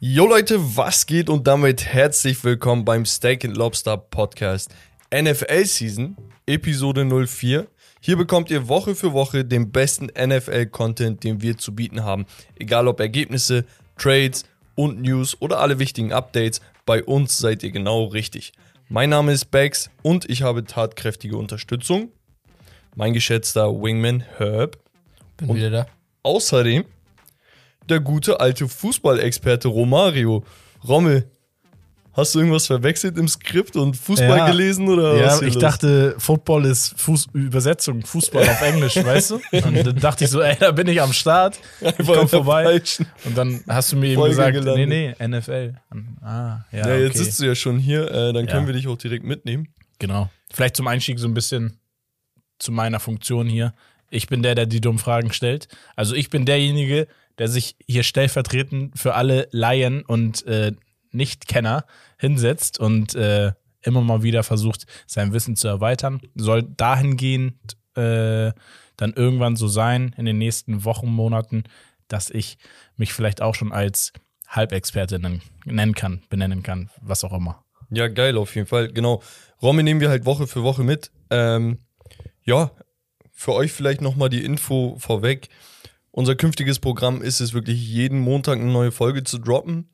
Jo Leute, was geht und damit herzlich willkommen beim Steak and Lobster Podcast NFL Season Episode 04. Hier bekommt ihr Woche für Woche den besten NFL Content, den wir zu bieten haben. Egal ob Ergebnisse, Trades und News oder alle wichtigen Updates, bei uns seid ihr genau richtig. Mein Name ist Bex und ich habe tatkräftige Unterstützung. Mein geschätzter Wingman Herb. Bin Und- wieder da. Außerdem der gute alte Fußballexperte Romario. Rommel, hast du irgendwas verwechselt im Skript und Fußball Ja. gelesen oder was Ja, hier ich los? dachte, Football ist Fuß Übersetzung, Fußball auf Englisch, weißt du? Und dann dachte ich so, ey, da bin ich am Start. Ich Einfach komm der vorbei. falschen. Und dann hast du mir eben Folge gesagt, gelandet. nee, nee, NFL. Ah, ja, Ja, jetzt okay. sitzt du ja schon hier, äh, dann können wir dich auch direkt mitnehmen. Genau. Vielleicht zum Einstieg so ein bisschen zu meiner Funktion hier. Ich bin der, der die dummen Fragen stellt. Also ich bin derjenige, der sich hier stellvertretend für alle Laien und äh, Nichtkenner hinsetzt und äh, immer mal wieder versucht, sein Wissen zu erweitern. Soll dahingehend äh, dann irgendwann so sein in den nächsten Wochen, Monaten, dass ich mich vielleicht auch schon als Halbexperte nennen, kann, benennen kann, was auch immer. Ja, geil, auf jeden Fall. Genau. Rommel nehmen wir halt Woche für Woche mit. Ähm, ja, für euch vielleicht nochmal die Info vorweg. Unser künftiges Programm ist es wirklich, jeden Montag eine neue Folge zu droppen.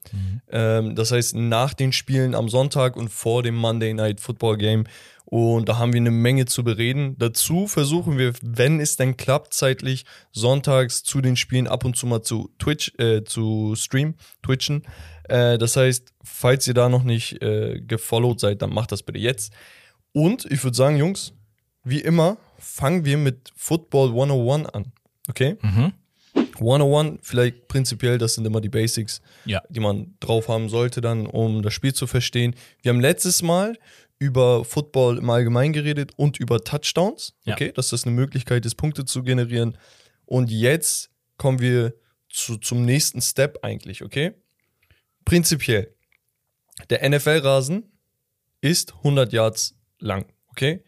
Ähm, das heißt, nach den Spielen am Sonntag und vor dem Monday Night Football Game. Und da haben wir eine Menge zu bereden. Dazu versuchen wir, wenn es denn klappt, zeitlich sonntags zu den Spielen ab und zu mal zu Twitch, äh, zu streamen, twitchen. Äh, das heißt, falls ihr da noch nicht äh, gefollowt seid, dann macht das bitte jetzt. Und ich würde sagen, Jungs, wie immer, fangen wir mit Football 101 an. Okay? Mhm. 101, vielleicht prinzipiell, das sind immer die Basics, Ja. die man drauf haben sollte, dann, um das Spiel zu verstehen. Wir haben letztes Mal über Football im Allgemeinen geredet und über Touchdowns. Ja. Okay, dass das eine Möglichkeit ist, Punkte zu generieren. Und jetzt kommen wir zu, zum nächsten Step eigentlich, okay? Prinzipiell, der NFL-Rasen ist 100 Yards lang, okay?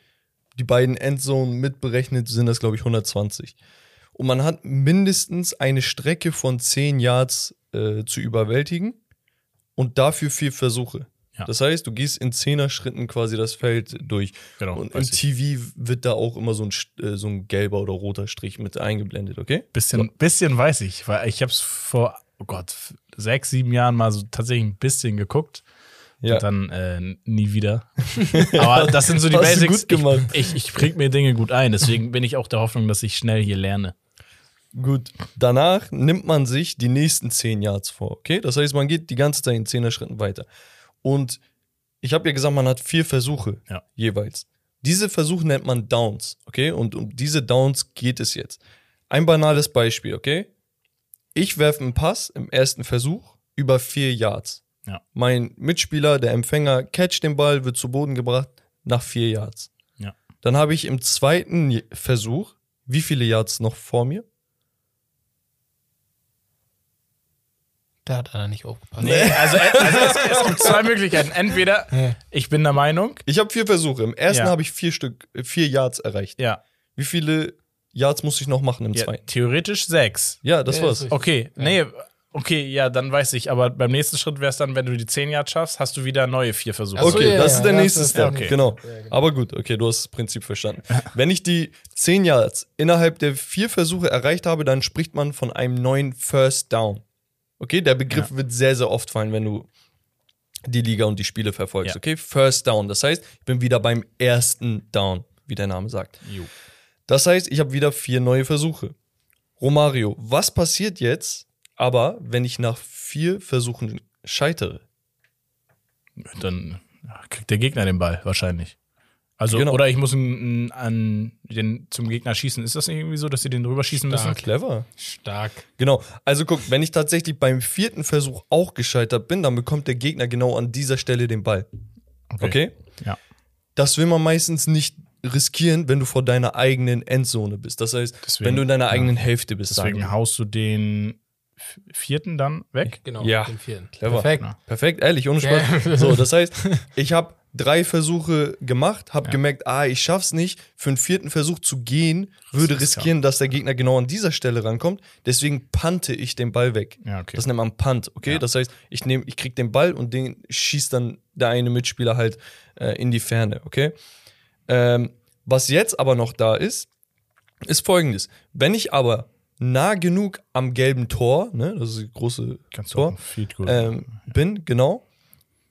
Die beiden Endzonen mitberechnet sind das, glaube ich, 120. Und man hat mindestens eine Strecke von 10 Yards äh, zu überwältigen und dafür vier Versuche. Ja. Das heißt, du gehst in 10er Schritten quasi das Feld durch. Genau, und im weiß ich. TV wird da auch immer so ein, äh, so ein gelber oder roter Strich mit eingeblendet, okay? Bisschen, bisschen weiß ich, weil ich habe es vor, oh Gott, sechs, sieben Jahren mal so tatsächlich ein bisschen geguckt. Ja. Und dann äh, nie wieder. Aber das sind so die Basics. gut gemacht. Ich, ich, ich präg mir Dinge gut ein. Deswegen bin ich auch der Hoffnung, dass ich schnell hier lerne. Gut, danach nimmt man sich die nächsten 10 Yards vor, okay? Das heißt, man geht die ganze Zeit in 10er Schritten weiter. Und ich habe ja gesagt, man hat vier Versuche Ja. jeweils. Diese Versuche nennt man Downs, okay? Und um diese Downs geht es jetzt. Ein banales Beispiel, okay? Ich werfe einen Pass im ersten Versuch über vier Yards. Ja. Mein Mitspieler, der Empfänger, catcht den Ball, wird zu Boden gebracht nach vier Yards. Ja. Dann habe ich im zweiten Versuch, wie viele Yards noch vor mir? Da hat er nicht aufgepasst. Nee, also, also es, es gibt zwei Möglichkeiten. Entweder ich bin der Meinung, Ich habe vier Versuche. Im ersten Ja. habe ich vier Stück, vier Yards erreicht. ja, Wie viele Yards muss ich noch machen im ja zweiten? theoretisch sechs. Ja, das Ja, war's. Okay, nee, okay, ja, dann weiß ich. Aber beim nächsten Schritt wäre es dann, wenn du die 10 Yards schaffst, hast du wieder neue vier Versuche. Okay, ja, das ja, ist der nächste Step. okay. Genau. Ja, genau. Aber gut, okay, du hast das Prinzip verstanden. Wenn ich die zehn Yards innerhalb der vier Versuche erreicht habe, dann spricht man von einem neuen First Down. Okay, der Begriff wird sehr, sehr oft fallen, wenn du die Liga und die Spiele verfolgst. Ja. Okay, First Down. Das heißt, ich bin wieder beim ersten Down, wie der Name sagt. Jo. Das heißt, ich habe wieder vier neue Versuche. Romario, was passiert jetzt aber, wenn ich nach vier Versuchen scheitere? Dann ja, kriegt der Gegner den Ball wahrscheinlich. Also, Genau. oder ich muss ihn, an den zum Gegner schießen. Ist das nicht irgendwie so, dass sie den drüber schießen müssen? Stark. Clever. Stark. Genau. Also guck, wenn ich tatsächlich beim vierten Versuch auch gescheitert bin, dann bekommt der Gegner genau an dieser Stelle den Ball. Okay? Ja. Das will man meistens nicht riskieren, wenn du vor deiner eigenen Endzone bist. Das heißt, Deswegen- wenn du in deiner ja. eigenen Hälfte bist. Deswegen wir. haust du den vierten dann weg. Genau, Ja. den vierten. Clever. Perfekt. Ja. Perfekt, ehrlich, ohne Ja. Spaß. So, das heißt, ich habe drei Versuche gemacht, habe gemerkt, ah, ich schaff's nicht. Für einen vierten Versuch zu gehen, würde ist riskieren, dass der Gegner genau an dieser Stelle rankommt. Deswegen pante ich den Ball weg. Ja, okay. Das nennt man Punt, okay? Ja. Das heißt, ich nehme, ich krieg den Ball und den schießt dann der eine Mitspieler halt äh, in die Ferne, okay? Ähm, was jetzt aber noch da ist, ist folgendes. Wenn ich aber nah genug am gelben Tor, ne, das ist das große Kannst Tor, ähm, bin, genau.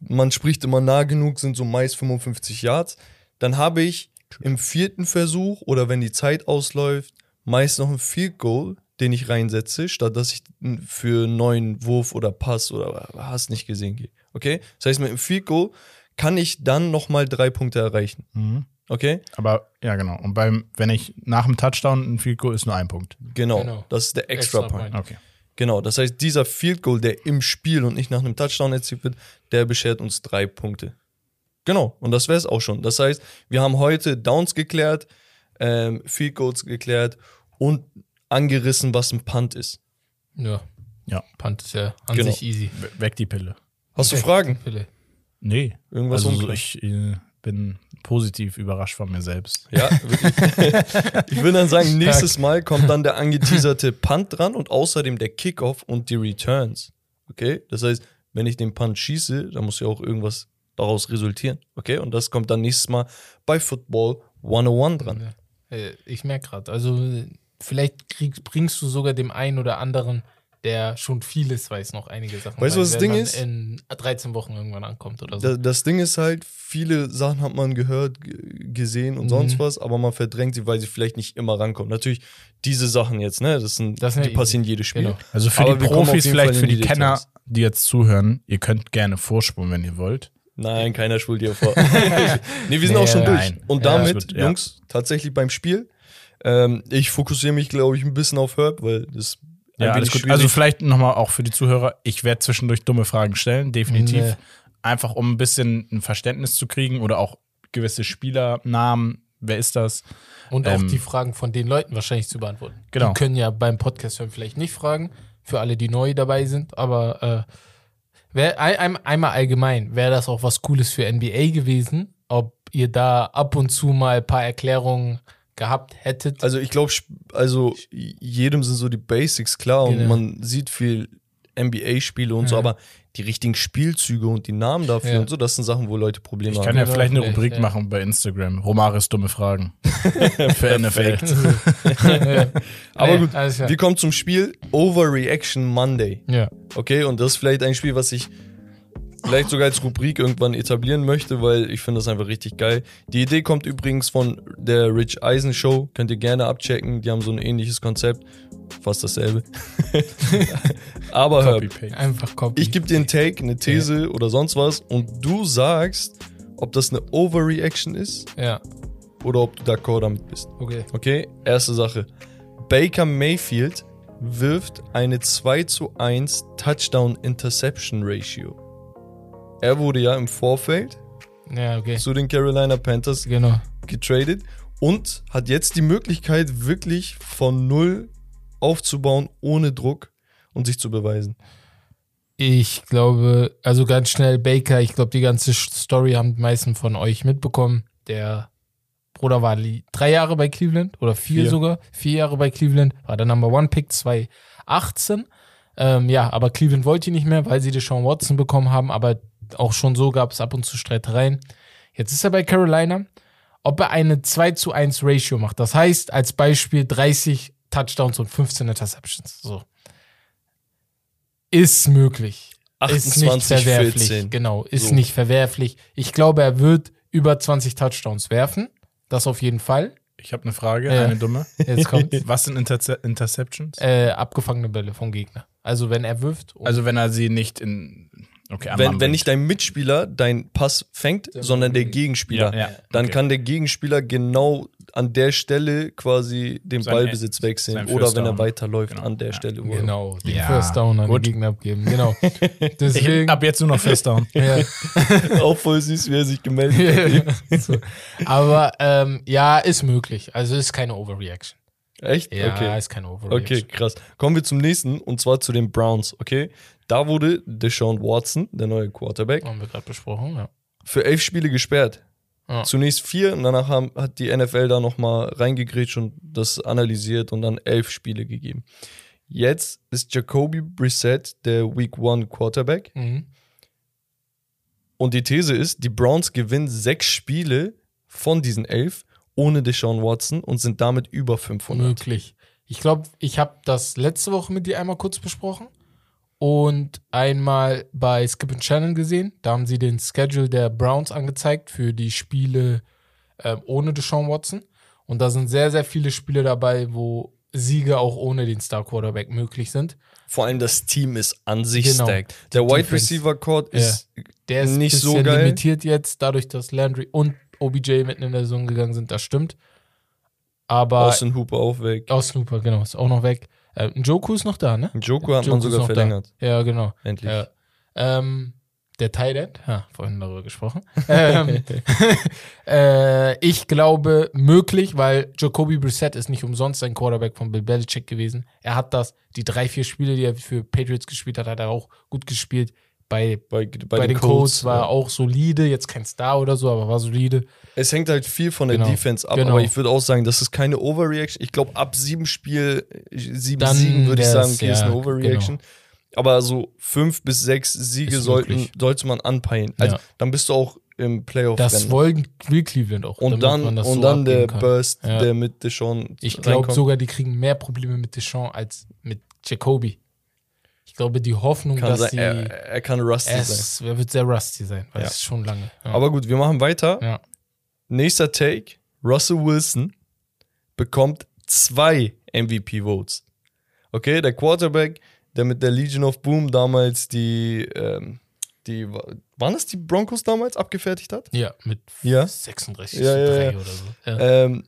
Man spricht immer nah genug, sind so meist 55 Yards. Dann habe ich im vierten Versuch oder wenn die Zeit ausläuft, meist noch ein Field Goal, den ich reinsetze, statt dass ich für einen neuen Wurf oder Pass oder hast nicht gesehen gehe. Okay? Das heißt, mit dem Field Goal kann ich dann nochmal drei Punkte erreichen. Mhm. Okay? Aber ja, genau. Und beim, wenn ich nach dem Touchdown ein Field Goal ist nur ein Punkt. Genau. Genau. Das ist der Extra, Extra Point. Point. Okay. Genau, das heißt, dieser Field Goal, der im Spiel und nicht nach einem Touchdown erzielt wird, der beschert uns drei Punkte. Genau, und das wäre es auch schon. Das heißt, wir haben heute Downs geklärt, ähm, Field Goals geklärt und angerissen, was ein Punt ist. Ja. Ja. Punt ist ja an Genau. sich easy. We- Weg die Pille. Hast du Fragen? Pille. Nee. Irgendwas also unklar? ich äh, bin positiv überrascht von mir selbst. Ja, wirklich. ich würde dann sagen, nächstes Mal kommt dann der angeteaserte Punt dran und außerdem der Kickoff und die Returns. Okay? Das heißt, wenn ich den Punt schieße, dann muss ja auch irgendwas daraus resultieren. Okay? Und das kommt dann nächstes Mal bei Football 101 dran. Äh, Ich merke gerade, also vielleicht kriegst, bringst du sogar dem einen oder anderen, der schon vieles weiß, noch einige Sachen. Weißt du, was das Ding ist? In 13 Wochen irgendwann ankommt oder so. Da- Das Ding ist halt, viele Sachen hat man gehört, gesehen und Mhm. sonst was, aber man verdrängt sie, weil sie vielleicht nicht immer rankommen. Natürlich, diese Sachen jetzt, ne, das sind, Das sind die ja passieren jedes Spiel. Genau. Also für Aber die Profis, vielleicht für die die Kenner, Details. die jetzt zuhören, ihr könnt gerne vorspulen, wenn ihr wollt. Nein, keiner schwult dir vor. nee, wir sind Nee, auch schon durch. nein. Und Ja, damit, das wird- ja. Jungs, tatsächlich beim Spiel. Ähm, ich fokussiere mich, glaube ich, ein bisschen auf Herb, weil das Ja, alles gut. schwierig Also vielleicht nochmal auch für die Zuhörer, ich werde zwischendurch dumme Fragen stellen, definitiv. Nee. Einfach um ein bisschen ein Verständnis zu kriegen oder auch gewisse Spielernamen, wer ist das? Und auch Ähm, die Fragen von den Leuten wahrscheinlich zu beantworten. Genau. Die können ja beim Podcast hören vielleicht nicht fragen, für alle, die neu dabei sind, aber äh, wär, ein, einmal allgemein, wäre das auch was Cooles für NBA gewesen, ob ihr da ab und zu mal ein paar Erklärungen gehabt hättet. Also ich glaube, also jedem sind so die Basics klar und Genau. man sieht viel NBA-Spiele und so, Ja. aber die richtigen Spielzüge und die Namen dafür Ja. und so, das sind Sachen, wo Leute Probleme Ich haben. kann ja Ja, vielleicht eine vielleicht, Rubrik ja. machen bei Instagram. Romaris dumme Fragen. Für NFL. ja. Aber gut, wir kommen zum Spiel Overreaction Monday. ja. Okay, und das ist vielleicht ein Spiel, was ich vielleicht sogar als Rubrik irgendwann etablieren möchte, weil ich finde das einfach richtig geil. Die Idee kommt übrigens von der Rich Eisen Show, könnt ihr gerne abchecken, die haben so ein ähnliches Konzept, fast dasselbe. Aber hör. Einfach Copy. ich gebe dir einen Take, eine These oder sonst was und du sagst, ob das eine Overreaction ist ja, oder ob du d'accord damit bist. okay. Okay, erste Sache. Baker Mayfield wirft eine 2 zu 1 Touchdown Interception Ratio. Er wurde ja im Vorfeld Ja, okay. zu den Carolina Panthers Genau. getradet und hat jetzt die Möglichkeit, wirklich von null aufzubauen, ohne Druck und sich zu beweisen. Ich glaube, also ganz schnell Baker, ich glaube, die ganze Story haben die meisten von euch mitbekommen. Der Bruder war drei Jahre bei Cleveland oder vier, Vier. sogar, vier Jahre bei Cleveland, war der Number One Pick 2018. Ähm, ja, aber Cleveland wollte ihn nicht mehr, weil sie Deshaun Watson bekommen haben, aber auch schon so gab es ab und zu Streitereien. Jetzt ist er bei Carolina. Ob er eine 2 zu 1 Ratio macht, das heißt als Beispiel 30 Touchdowns und 15 Interceptions. So. Ist möglich. ist nicht 28, verwerflich. 14. Genau, ist So. nicht verwerflich. Ich glaube, er wird über 20 Touchdowns werfen. Das auf jeden Fall. Ich habe eine Frage, Ja. eine dumme. Jetzt kommt Was sind Interce Interceptions? äh, abgefangene Bälle vom Gegner. Also wenn er wirft. Also wenn er sie nicht in. Okay, Wenn, wenn nicht dein Mitspieler deinen Pass fängt, sondern der Gegenspieler, Ja, ja, dann okay. kann der Gegenspieler genau an der Stelle quasi den Sein- Ballbesitz wechseln oder wenn er weiterläuft Genau. an der Ja. Stelle. Wo er- genau, den Ja, First Down an gut. den Gegner abgeben. Genau. Ich, Deswegen. ab jetzt nur noch First Down. Auch voll süß, wie er sich gemeldet hat. so. Aber ähm, ja, ist möglich. Also ist keine Overreaction. Echt? Ja, okay. ist keine Overreaction. Okay, krass. Kommen wir zum nächsten und zwar zu den Browns, okay? Da wurde Deshaun Watson, der neue Quarterback, Haben wir gerade besprochen, ja. für elf Spiele gesperrt. Ja. Zunächst vier und danach haben, hat die NFL da nochmal reingegrätscht und das analysiert und dann elf Spiele gegeben. Jetzt ist Jacoby Brissett der Week One Quarterback Mhm. und die These ist, die Browns gewinnen sechs Spiele von diesen elf ohne Deshaun Watson und sind damit über 500. Möglich. Ich glaube, ich habe das letzte Woche mit dir einmal kurz besprochen und einmal bei Skip and Shannon gesehen. Da haben sie den Schedule der Browns angezeigt für die Spiele ähm, ohne Deshaun Watson. Und da sind sehr, sehr viele Spiele dabei, wo Siege auch ohne den Star Quarterback möglich sind. Vor allem das Team ist an sich Genau. stacked. Der Wide. Receiver Court ist Der ist nicht so geil. limitiert jetzt, dadurch, dass Landry und OBJ mitten in der Saison gegangen sind. Das stimmt. Aber Austin Hooper auch weg. aus Hooper, genau, ist auch noch weg. Äh, Njoku ist noch da, ne? Joker hat Njoku man sogar noch da. verlängert. Ja, genau. Endlich. Ja. Ähm, der Tight End, ja, vorhin darüber gesprochen. ähm, äh, ich glaube, möglich, weil Jacoby Brissett ist nicht umsonst ein Quarterback von Bill Belichick gewesen. Er hat das, die drei, vier Spiele, die er für Patriots gespielt hat, hat er auch gut gespielt. Bei, Bei, bei, bei, den Colts war ja. auch solide, jetzt kein Star oder so, aber war solide. Es hängt halt viel von der Genau. Defense ab, Genau. aber ich würde auch sagen, das ist keine Overreaction. Ich glaube, ab sieben Spiel, sieben Dann Siegen würde ich sagen, okay, ist ja, eine Overreaction. Aber so fünf bis sechs Siege Ist sollten, möglich. sollte man anpeilen. Also Ja. dann bist du auch im playoff Das wollen will Cleveland auch. Und dann, und so dann der kann. Burst, Ja. der mit Deshaun Ich glaube sogar, die kriegen mehr Probleme mit Deshaun als mit Jacoby. Ich glaube, die Hoffnung, kann dass sein, sie. er, er kann rusty sein. es er wird sehr rusty sein, weil Ja. es ist schon lange. Ja. Aber gut, wir machen weiter. ja. Nächster Take. Russell Wilson bekommt zwei MVP-Votes. Okay, der Quarterback, der mit der Legion of Boom damals die, ähm, die, waren das die Broncos damals abgefertigt hat? ja, mit Ja. 36 Ja, ja, 3 ja. oder so. Ähm,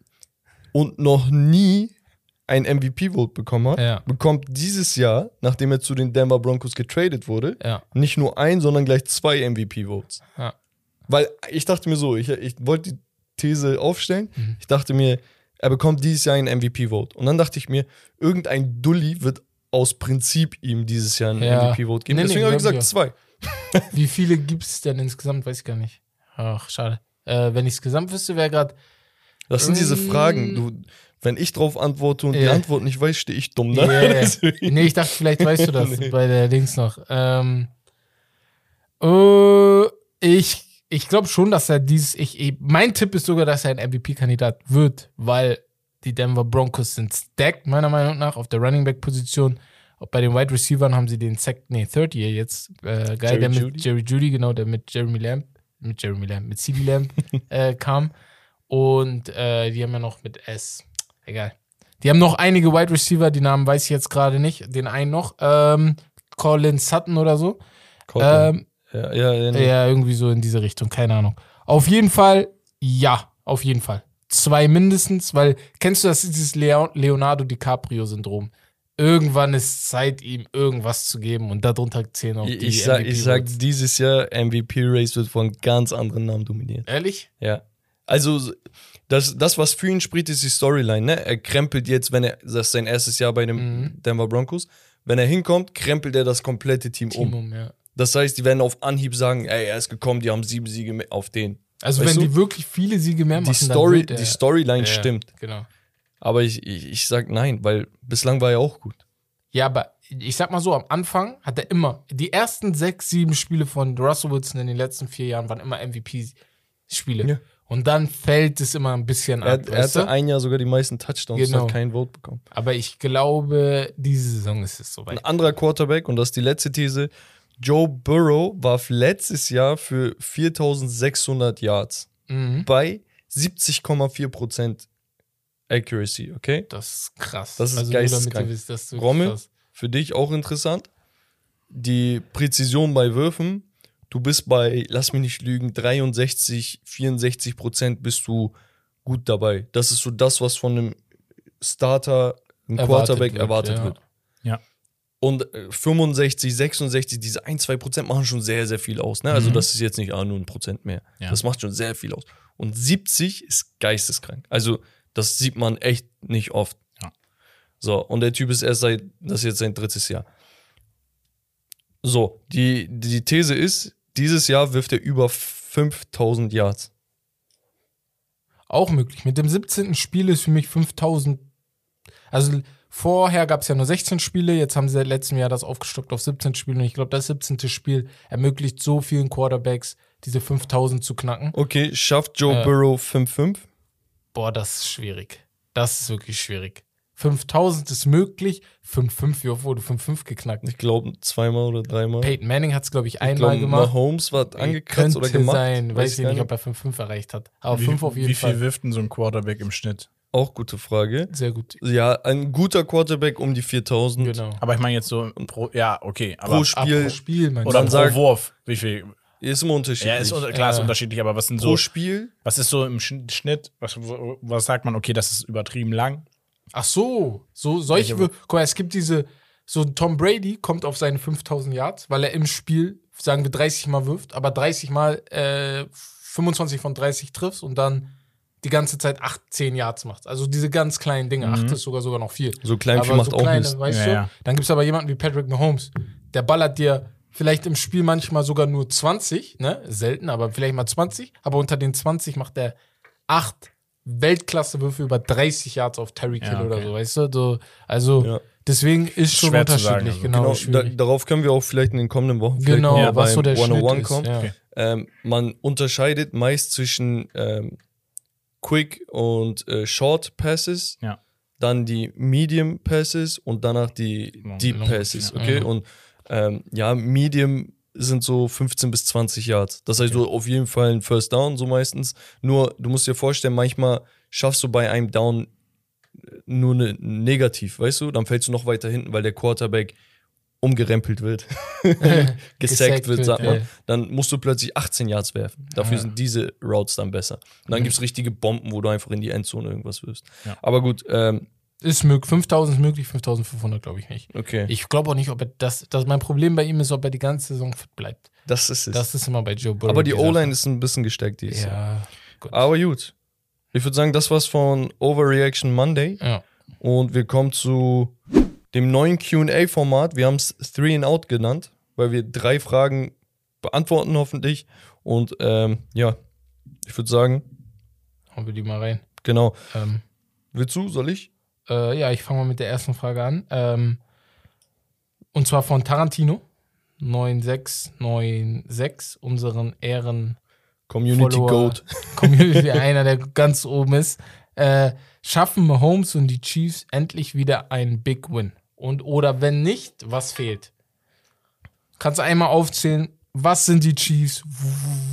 und noch nie ein MVP-Vote bekommen hat, Ja. bekommt dieses Jahr, nachdem er zu den Denver Broncos getradet wurde, ja. nicht nur ein, sondern gleich zwei MVP-Votes. Ja. Weil ich dachte mir so, ich, ich wollte die These aufstellen. Mhm. Ich dachte mir, er bekommt dieses Jahr einen MVP-Vote. Und dann dachte ich mir, irgendein Dulli wird aus Prinzip ihm dieses Jahr einen Ja. MVP-Vote geben. Nee, nee, Deswegen habe ich gesagt, zwei. Wie viele gibt es denn insgesamt? Weiß ich gar nicht. Ach, schade. Äh, wenn ich es gesamt wüsste, wäre gerade. Das sind diese. Fragen. Du, wenn ich drauf antworte und die Ja. Antwort nicht weiß, stehe ich dumm. Ne? Yeah. Deswegen- Nee, ich dachte, vielleicht weißt du das Nee. bei der Dings noch. Ähm, äh, ich ich glaube schon, dass er dieses. Ich, ich, mein Tipp ist sogar, dass er ein MVP-Kandidat wird, weil die Denver Broncos sind stacked, meiner Meinung nach, auf der Running Back-Position. Bei den Wide Receivers haben sie den Sec, nee, Third Year jetzt. Äh, geil, Jerry der mit Jeudy? Jerry Judy, genau, der mit Jeremy Lamb, mit Jeremy Lamb, mit CD Lamb äh, kam. Und äh, die haben ja noch mit S. Egal. Die haben noch einige Wide Receiver, die Namen weiß ich jetzt gerade nicht. Den einen noch. Ähm, Colin Sutton oder so. Ähm, ja, ja, ja, nee. ja, irgendwie so in diese Richtung, keine Ahnung. Auf jeden Fall, ja, auf jeden Fall. Zwei mindestens, weil, kennst du das, dieses Leo Leonardo DiCaprio-Syndrom? Irgendwann ist Zeit, ihm irgendwas zu geben und darunter zählen auch Ich, die ich, sag, ich sag, dieses Jahr MVP-Race wird von ganz anderen Namen dominiert. Ehrlich? Ja. Also, das, das, was für ihn spricht, ist die Storyline. Ne? Er krempelt jetzt, wenn er, das ist sein erstes Jahr bei den Mhm. Denver Broncos, wenn er hinkommt, krempelt er das komplette Team, um. Timum, ja. Das heißt, die werden auf Anhieb sagen, ey, er ist gekommen, die haben sieben Siege auf den. Also, Weißt wenn du? die wirklich viele Siege mehr Die, machen, dann Story, die Storyline Ja, stimmt. Genau. Aber ich, ich, ich sag nein, weil bislang war er auch gut. Ja, aber ich sag mal so, am Anfang hat er immer, die ersten sechs, sieben Spiele von Russell Wilson in den letzten vier Jahren waren immer MVP-Spiele. Ja. Und dann fällt es immer ein bisschen Er, ab. er hatte ein Jahr sogar die meisten Touchdowns und Genau. hat keinen Vote bekommen. Aber ich glaube, diese Saison ist es soweit. Ein anderer Quarterback, und das ist die letzte These, Joe Burrow warf letztes Jahr für 4600 Yards Mhm. bei 70,4% Accuracy, okay? Das ist krass. Das ist also geisteskrank. wisst, Rommel? krass. Für dich auch interessant. Die Präzision bei Würfen, du bist bei, lass mich nicht lügen, 63, 64 Prozent bist du gut dabei. Das ist so das, was von einem Starter, einem Erwartet Quarterback wird, erwartet ja. wird. Ja. Und äh, 65, 66, diese 1, 2 Prozent machen schon sehr, sehr viel aus. Ne? Also Mhm. das ist jetzt nicht ah, nur ein Prozent mehr. Ja. Das macht schon sehr viel aus. Und 70 ist geisteskrank. Also das sieht man echt nicht oft. Ja. So, und der Typ ist erst seit, das ist jetzt sein drittes Jahr. So, die, die These ist, dieses Jahr wirft er über 5000 Yards. Auch möglich. Mit dem 17. Spiel ist für mich 5000. Also vorher gab es ja nur 16 Spiele, jetzt haben sie seit letztem Jahr das aufgestockt auf 17 Spiele und ich glaube, das 17. Spiel ermöglicht so vielen Quarterbacks, diese 5000 zu knacken. Okay, schafft Joe Ja. Burrow 5-5? Boah, das ist schwierig. Das ist wirklich schwierig. 5000 ist möglich, 5-5, wie oft wurde 5-5 geknackt? Ich glaube zweimal oder dreimal. Peyton Manning hat es, glaube ich, ich einmal glaube, gemacht. Mahomes war angekratzt Könnte oder gemacht. sein. Weiß ich nicht, ob er 5-5 erreicht hat. Aber wie, 5 auf jeden wie Fall. viel wirft denn so ein Quarterback im Schnitt? Auch gute Frage. Sehr gut. Ja, ein guter Quarterback um die 4000. Genau. Aber ich meine jetzt so pro, ja, okay, aber Pro Ab Spiel pro Spiel, oder pro sagt- Wurf. Wie viel? ist immer unterschiedlich. Ja, ist klar, ist Ja. unterschiedlich, aber was sind Pro so, Spiel was ist so im Schn- Schnitt, was, was sagt man, okay, das ist übertrieben lang? Ach so, so solche. Welche- Guck mal, es gibt diese. So Tom Brady kommt auf seine 5000 Yards, weil er im Spiel, sagen wir, 30 Mal wirft, aber 30 Mal äh, 25 von 30 triffst und dann die ganze Zeit 8, 10 Yards macht. Also diese ganz kleinen Dinge. 8 ist sogar sogar noch viel. So klein viel aber macht so auch kleine, Mist. weißt Ja, du? ja. Dann gibt es aber jemanden wie Patrick Mahomes. Der ballert dir vielleicht im Spiel manchmal sogar nur 20, ne? Selten, aber vielleicht mal 20. Aber unter den 20 macht er 8 Weltklasse-Würfe über 30 Yards auf Terry Kill Ja, okay. oder so, weißt du? So, also Ja. deswegen ist schon Schwer zu sagen, unterschiedlich, also. genau. Genau, da, darauf können wir auch vielleicht in den kommenden Wochen vielleicht genau, noch Ja, was so beim der Schnitt ist. kommen. Ja. Okay. Ähm, man unterscheidet meist zwischen ähm, Quick und äh, Short Passes, Ja. dann die Medium Passes und danach die Long- Deep long- Passes, ja. okay? Mhm. Und ähm, ja, Medium sind so 15 bis 20 Yards. Das heißt so auf jeden Fall ein First Down, so meistens. Nur, du musst dir vorstellen, manchmal schaffst du bei einem Down nur eine negativ, weißt du? Dann fällst du noch weiter hinten, weil der Quarterback umgerempelt wird, gesackt wird, sagt man. ja. Dann musst du plötzlich 18 Yards werfen. Dafür Ja. sind diese Routes dann besser. Und dann Mhm. gibt's richtige Bomben, wo du einfach in die Endzone irgendwas wirst. Ja. Aber gut, ähm, Ist möglich. 5000 ist möglich, 5500 glaube ich nicht. okay. Ich glaube auch nicht, ob er das, das. Mein Problem bei ihm ist, ob er die ganze Saison fit bleibt. das ist es. Das ist immer bei Joe Burrow. Aber die. O-Line ist ein bisschen gesteckt dieses. Ja, gut. Aber gut. Ich würde sagen, das war's von Overreaction Monday. Ja. Und wir kommen zu dem neuen QA-Format. Wir haben es Three and Out genannt, weil wir drei Fragen beantworten, hoffentlich. Und ähm, ja, ich würde sagen, Hauen wir die mal rein. genau. Ähm, Willst du? Soll ich? Äh, ja, ich fange mal mit der ersten Frage an. Ähm, und zwar von Tarantino. 9696, unseren Ehren Community Follower. Goat. Community, einer, der ganz oben ist. Äh, schaffen Mahomes und die Chiefs endlich wieder einen Big Win? Und oder wenn nicht, was fehlt? Kannst du einmal aufzählen, was sind die Chiefs?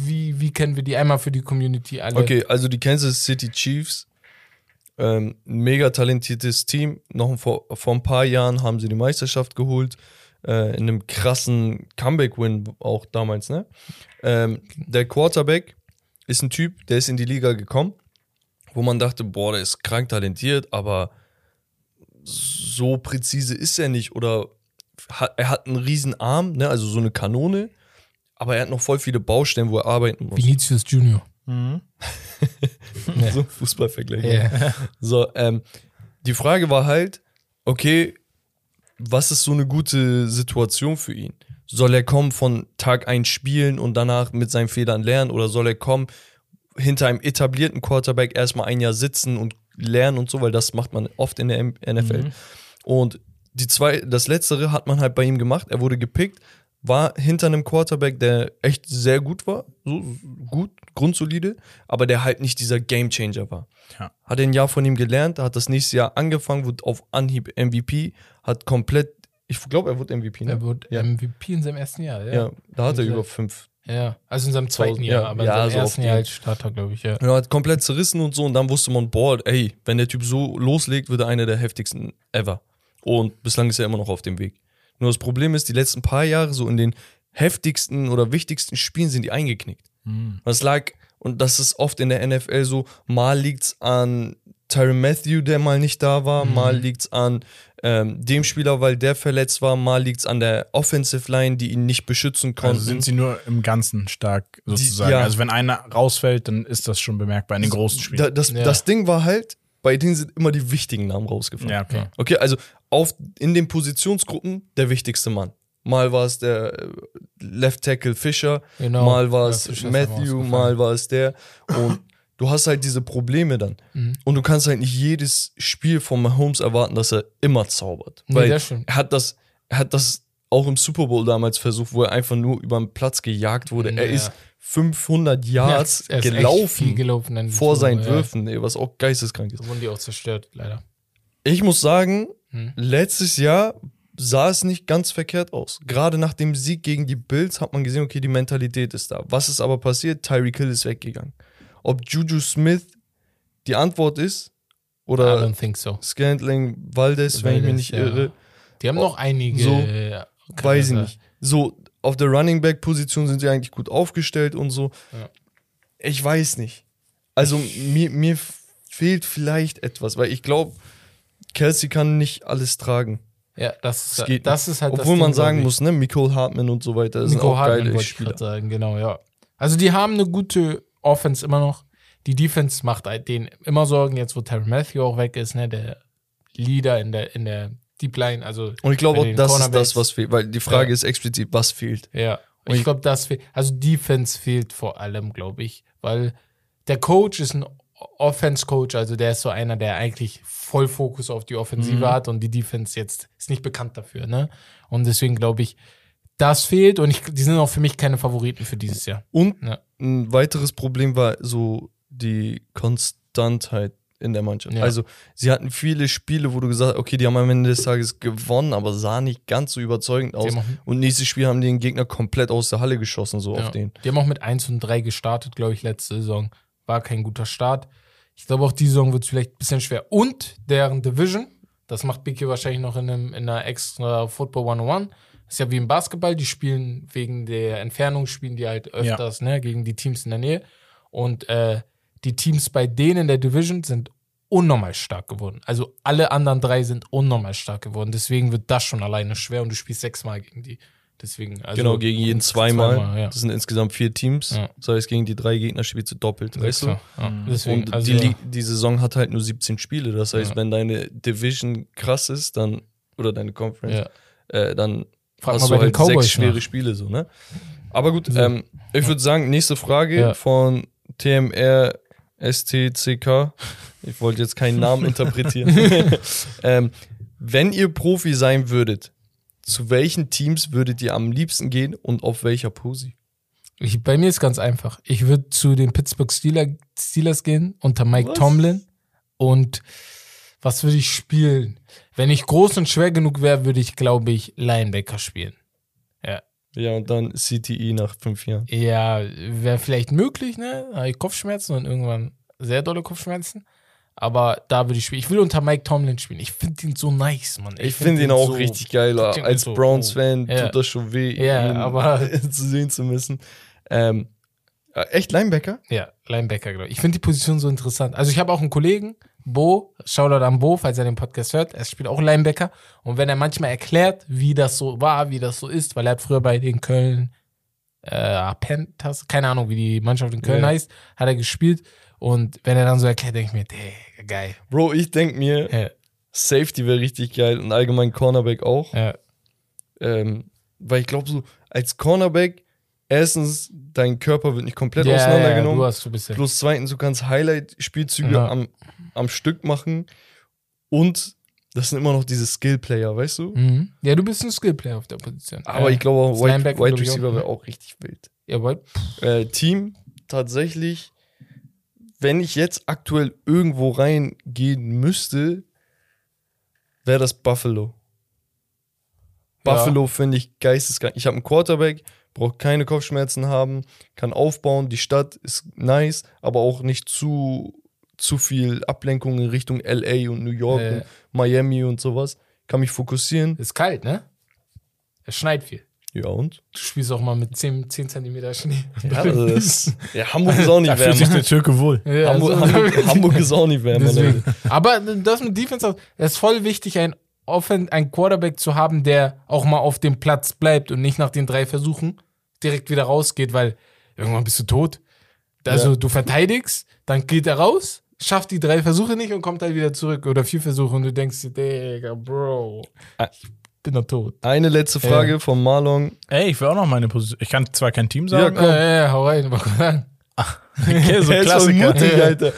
Wie, wie kennen wir die einmal für die Community alle? Okay, also die Kansas City Chiefs, ähm, mega talentiertes Team. Noch vor, vor ein paar Jahren haben sie die Meisterschaft geholt. Äh, in einem krassen Comeback-Win auch damals, ne? Ähm, der Quarterback ist ein Typ, der ist in die Liga gekommen, wo man dachte, boah, der ist krank talentiert, aber so präzise ist er nicht. Oder hat, er hat einen riesen Arm, ne? Also so eine Kanone, aber er hat noch voll viele Baustellen, wo er arbeiten muss. Vinicius Junior. Mhm. So Fußballvergleich. Ja. So, ähm, die Frage war halt, okay, was ist so eine gute Situation für ihn? Soll er kommen von Tag 1 spielen und danach mit seinen Fehlern lernen oder soll er kommen, hinter einem etablierten Quarterback erstmal ein Jahr sitzen und lernen und so, weil das macht man oft in der NFL. Mhm. Und die zwei, das letztere hat man halt bei ihm gemacht. Er wurde gepickt, war hinter einem Quarterback, der echt sehr gut war, so gut, grundsolide, aber der halt nicht dieser Gamechanger war. Ja. Hat ein Jahr von ihm gelernt, hat das nächste Jahr angefangen, wurde auf Anhieb MVP, hat komplett, ich glaube, er wurde MVP, ne? Er wird Ja. MVP in seinem ersten Jahr, ja. Ja, da hat er Ja. über fünf. Ja, also in seinem zweiten Tausend, Jahr, ja. aber Ja, in so seinem auf ersten Jahr als Starter, glaube ich, ja. Er hat komplett zerrissen und so und dann wusste man, boah, ey, wenn der Typ so loslegt, wird er einer der heftigsten ever. Und bislang ist er immer noch auf dem Weg. Nur das Problem ist, die letzten paar Jahre so in den heftigsten oder wichtigsten Spielen sind die eingeknickt. Mhm. Das lag, und das ist oft in der NFL so, mal liegt's an Tyron Matthew, der mal nicht da war, Mhm. mal liegt's an ähm, dem Spieler, weil der verletzt war, mal liegt's an der Offensive Line, die ihn nicht beschützen konnten. Also sind sie nur im Ganzen stark sozusagen. ja. Also wenn einer rausfällt, dann ist das schon bemerkbar in den großen Spielen. da, das, Ja. das Ding war halt, bei denen sind immer die wichtigen Namen rausgefallen. ja, okay. Okay, also auf, in den Positionsgruppen der wichtigste Mann. Mal war es der äh, Left Tackle Fischer, Genau. mal war Ja, es mir Matthew, mal war es der. Und du hast halt diese Probleme dann. Mhm. Und du kannst halt nicht jedes Spiel von Mahomes erwarten, dass er immer zaubert. Nee, Weil er hat das, er hat das auch im Super Bowl damals versucht, wo er einfach nur über den Platz gejagt wurde. Er Ja. ist 500 Yards er echt gelaufen gelaufen vor Super seinen ja. Würfen, ey, was auch geisteskrank ist. Da wurden die auch zerstört, leider. Ich muss sagen, Hm. letztes Jahr sah es nicht ganz verkehrt aus. Gerade nach dem Sieg gegen die Bills hat man gesehen, okay, die Mentalität ist da. Was ist aber passiert? Tyreek Hill ist weggegangen. Ob Juju Smith die Antwort ist oder so. Scantling Valdez, wenn ich mich nicht ja. irre, Die haben noch einige. so, äh, weiß ich nicht. So, auf der Running Back Position sind sie eigentlich gut aufgestellt und so. Ja. Ich weiß nicht. Also mir, mir fehlt vielleicht etwas, weil ich glaube, Kelsey kann nicht alles tragen. Ja, das, ist, geht das ist halt das Obwohl man Ding, sagen muss, ne, Nicole Hartman und so weiter sind auch Hartman geile Spieler. sagen, genau, ja. Also die haben eine gute Offense immer noch. Die Defense macht halt denen immer Sorgen, jetzt wo Terry Matthew auch weg ist, ne, der Leader in der, in der Deep Line, also Und ich glaube auch, das ist das, was fehlt, weil die Frage Ja. ist explizit, was fehlt. Ja, Und ich ich- glaube, das fehlt. Also Defense fehlt vor allem, glaube ich, weil der Coach ist ein Offense-Coach, also der ist so einer, der eigentlich voll Fokus auf die Offensive Mhm. hat und die Defense jetzt ist nicht bekannt dafür, ne? Und deswegen glaube ich, das fehlt und ich, die sind auch für mich keine Favoriten für dieses Jahr. Und Ja. ein weiteres Problem war so die Konstantheit in der Mannschaft. Ja. Also sie hatten viele Spiele, wo du gesagt hast, okay, die haben am Ende des Tages gewonnen, aber sah nicht ganz so überzeugend aus. Und nächstes Spiel haben die den Gegner komplett aus der Halle geschossen, so Ja. auf den. Die haben auch mit 1 und 3 gestartet, glaube ich, letzte Saison. War kein guter Start. Ich glaube, auch die Saison wird es vielleicht ein bisschen schwer. Und deren Division, das macht Biki wahrscheinlich noch in, einem, in einer extra Football 101. Das ist ja wie im Basketball, die spielen wegen der Entfernung, spielen die halt öfters ne, gegen die Teams in der Nähe. Und äh, die Teams bei denen in der Division sind unnormal stark geworden. Also alle anderen drei sind unnormal stark geworden. Deswegen wird das schon alleine schwer und du spielst sechsmal gegen die. Deswegen, also genau, gegen jeden zweimal. ja. Das sind insgesamt vier Teams. Ja. Das heißt, gegen die drei Gegner spielst du doppelt, weißt du? Ja, deswegen, Und also, die, die Saison hat halt nur 17 Spiele. Das heißt, Ja. wenn deine Division krass ist, dann, oder deine Conference, ja. äh, dann Frag hast mal du halt Cowboys sechs schwere nach. Spiele so, ne? Aber gut, So. ähm, ich würde sagen, nächste Frage Ja. von TMR STCK. Ich wollte jetzt keinen Namen interpretieren. ähm, wenn ihr Profi sein würdet, zu welchen Teams würdet ihr am liebsten gehen und auf welcher Posi? Ich, bei mir ist ganz einfach. Ich würde zu den Pittsburgh Steeler, Steelers gehen unter Mike Was? Tomlin. Und was würde ich spielen? Wenn ich groß und schwer genug wäre, würde ich, glaube ich, Linebacker spielen. Ja. Und dann CTI nach fünf Jahren. Ja, wäre vielleicht möglich, ne? Da hab ich Kopfschmerzen und irgendwann sehr dolle Kopfschmerzen. Aber da würde ich spielen. Ich will unter Mike Tomlin spielen. Ich finde ihn so nice, Mann. Ich finde ihn auch so- richtig geil. Als so- Browns-Fan Ja. tut das schon weh, Ja, ihn aber- zu sehen zu müssen. Ähm, äh, echt Linebacker? Ja, Linebacker, glaube ich. Ich finde die Position so interessant. Also ich habe auch einen Kollegen, Bo, Shoutout an Bo, falls er den Podcast hört. Er spielt auch Linebacker. Und wenn er manchmal erklärt, wie das so war, wie das so ist, weil er hat früher bei den Köln äh, Panthers, keine Ahnung, wie die Mannschaft in Köln Ja. heißt, hat er gespielt. Und wenn er dann so erklärt, denke ich mir, Digga, geil. Bro, ich denke mir, Ja, Safety wäre richtig geil und allgemein Cornerback auch. ja, Ähm, weil ich glaube, so als Cornerback, erstens, dein Körper wird nicht komplett ja, ja, auseinandergenommen. du hast, du bist ja. Plus zweitens, du kannst Highlight-Spielzüge Ja. am, am Stück machen. Und das sind immer noch diese Skill-Player, weißt du? Mhm. Ja, du bist ein Skillplayer auf der Position. Aber ja. ich glaube Wide, Wide auch, Receiver wäre auch richtig wild. Ja, weil, Äh, Team, tatsächlich, wenn ich jetzt aktuell irgendwo reingehen müsste, wäre das Buffalo. Ja. Buffalo finde ich geisteskrank. Ich habe einen Quarterback, braucht keine Kopfschmerzen haben, kann aufbauen. Die Stadt ist nice, aber auch nicht zu, zu viel Ablenkung in Richtung LA und New York Äh. und Miami und sowas. Kann mich fokussieren. ist kalt, ne? Es schneit viel. Ja, und? Du spielst auch mal mit 10, 10 Zentimeter Schnee. Ja, das, ja Hamburg ist auch nicht Da fühlt sich wärmer. der Türke wohl. Ja, Hamburg, also- Hamburg, Hamburg ist auch nicht wärmer. Leute. Aber das mit Defense, es ist voll wichtig, ein, Offen ein Quarterback zu haben, der auch mal auf dem Platz bleibt und nicht nach den drei Versuchen direkt wieder rausgeht, weil irgendwann bist du tot. Also Ja. du verteidigst, dann geht er raus, schafft die drei Versuche nicht und kommt halt wieder zurück oder vier Versuche und du denkst dir, Digga, Bro. bin er tot. Eine letzte Frage Ja. von Marlon. Ey, ich will auch noch meine Position. Ich kann zwar kein Team Ja, sagen. komm. Ja, ja, hau rein. mal kurz an. okay, so Er ist so Klassiker. mutig, Alter.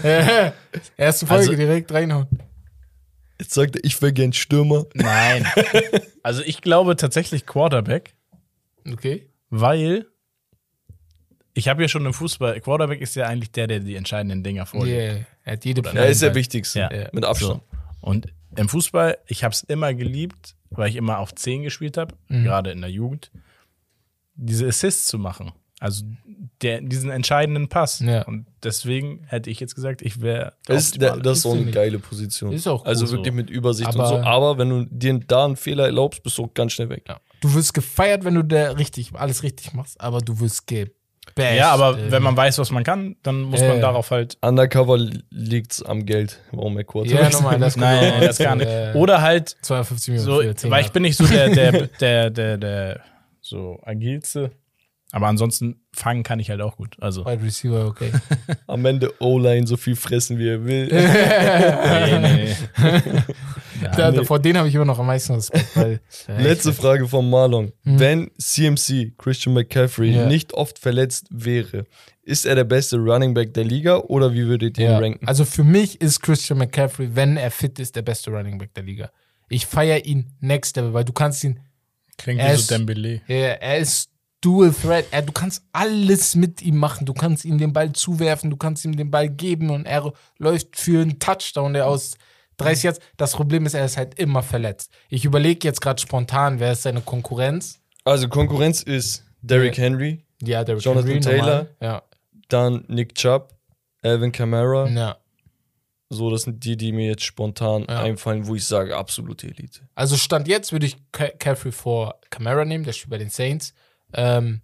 Ja, Erste Folge Also- direkt reinhauen. Jetzt sagt er, ich wäre gern Stürmer. Nein. Also ich glaube tatsächlich Quarterback, Okay. Weil ich habe ja schon im Fußball, Quarterback ist ja eigentlich der, der die entscheidenden Dinger vorlegt. Yeah. Er hat jede Er ist der Wichtigste. Ja. Mit Abstand. Und im Fußball, ich habe es immer geliebt, weil ich immer auf 10 gespielt habe, Mhm. gerade in der Jugend, diese Assists zu machen. Also der, diesen entscheidenden Pass. Ja. Und deswegen hätte ich jetzt gesagt, ich wäre. Das das ist so eine geile Position. Ist auch Also gut wirklich so. mit Übersicht Aber- und so. Aber wenn du dir da einen Fehler erlaubst, bist du auch ganz schnell weg. Ja. Du wirst gefeiert, wenn du da richtig, alles richtig machst, aber du wirst gebasht. Ja, aber äh, wenn man weiß, was man kann, dann muss Ja, man darauf halt. Undercover liegt's am Geld, warum er kurz Ja, nochmal, das Nein, das gar nicht. äh, Oder halt 250 Millionen so, für 10 weil ich bin nicht so der, der, der, der, der so agilste. Aber ansonsten fangen kann ich halt auch gut. Also. Wide Receiver, okay. Am Ende O-Line so viel fressen, wie er will. Nee, nee, da, nee. vor denen habe ich immer noch am meisten Respekt, weil. Letzte Frage von Marlon. Wenn CMC, Christian McCaffrey. Ja. nicht oft verletzt wäre, ist er der beste Running Back der Liga oder wie würdet ihr ihn Ja. ranken? Also für mich ist Christian McCaffrey, wenn er fit ist, der beste Running Back der Liga. Ich feiere ihn next level, weil du kannst ihn, Klingt Er wie so Dembele. er, er ist Dual Threat, er, du kannst alles mit ihm machen. Du kannst ihm den Ball zuwerfen, du kannst ihm den Ball geben und er läuft für einen Touchdown, der aus 30 Yards. Das Problem ist, er ist halt immer verletzt. Ich überlege jetzt gerade spontan, wer ist seine Konkurrenz? Also Konkurrenz ist Derrick Henry, Ja, der Jonathan Taylor. Ja. dann Nick Chubb, Alvin Kamara. ja. So, das sind die, die mir jetzt spontan Ja. einfallen, wo ich sage, absolute Elite. Also Stand jetzt würde ich Ca- Caffrey vor Camara nehmen, der spielt bei den Saints. Ähm,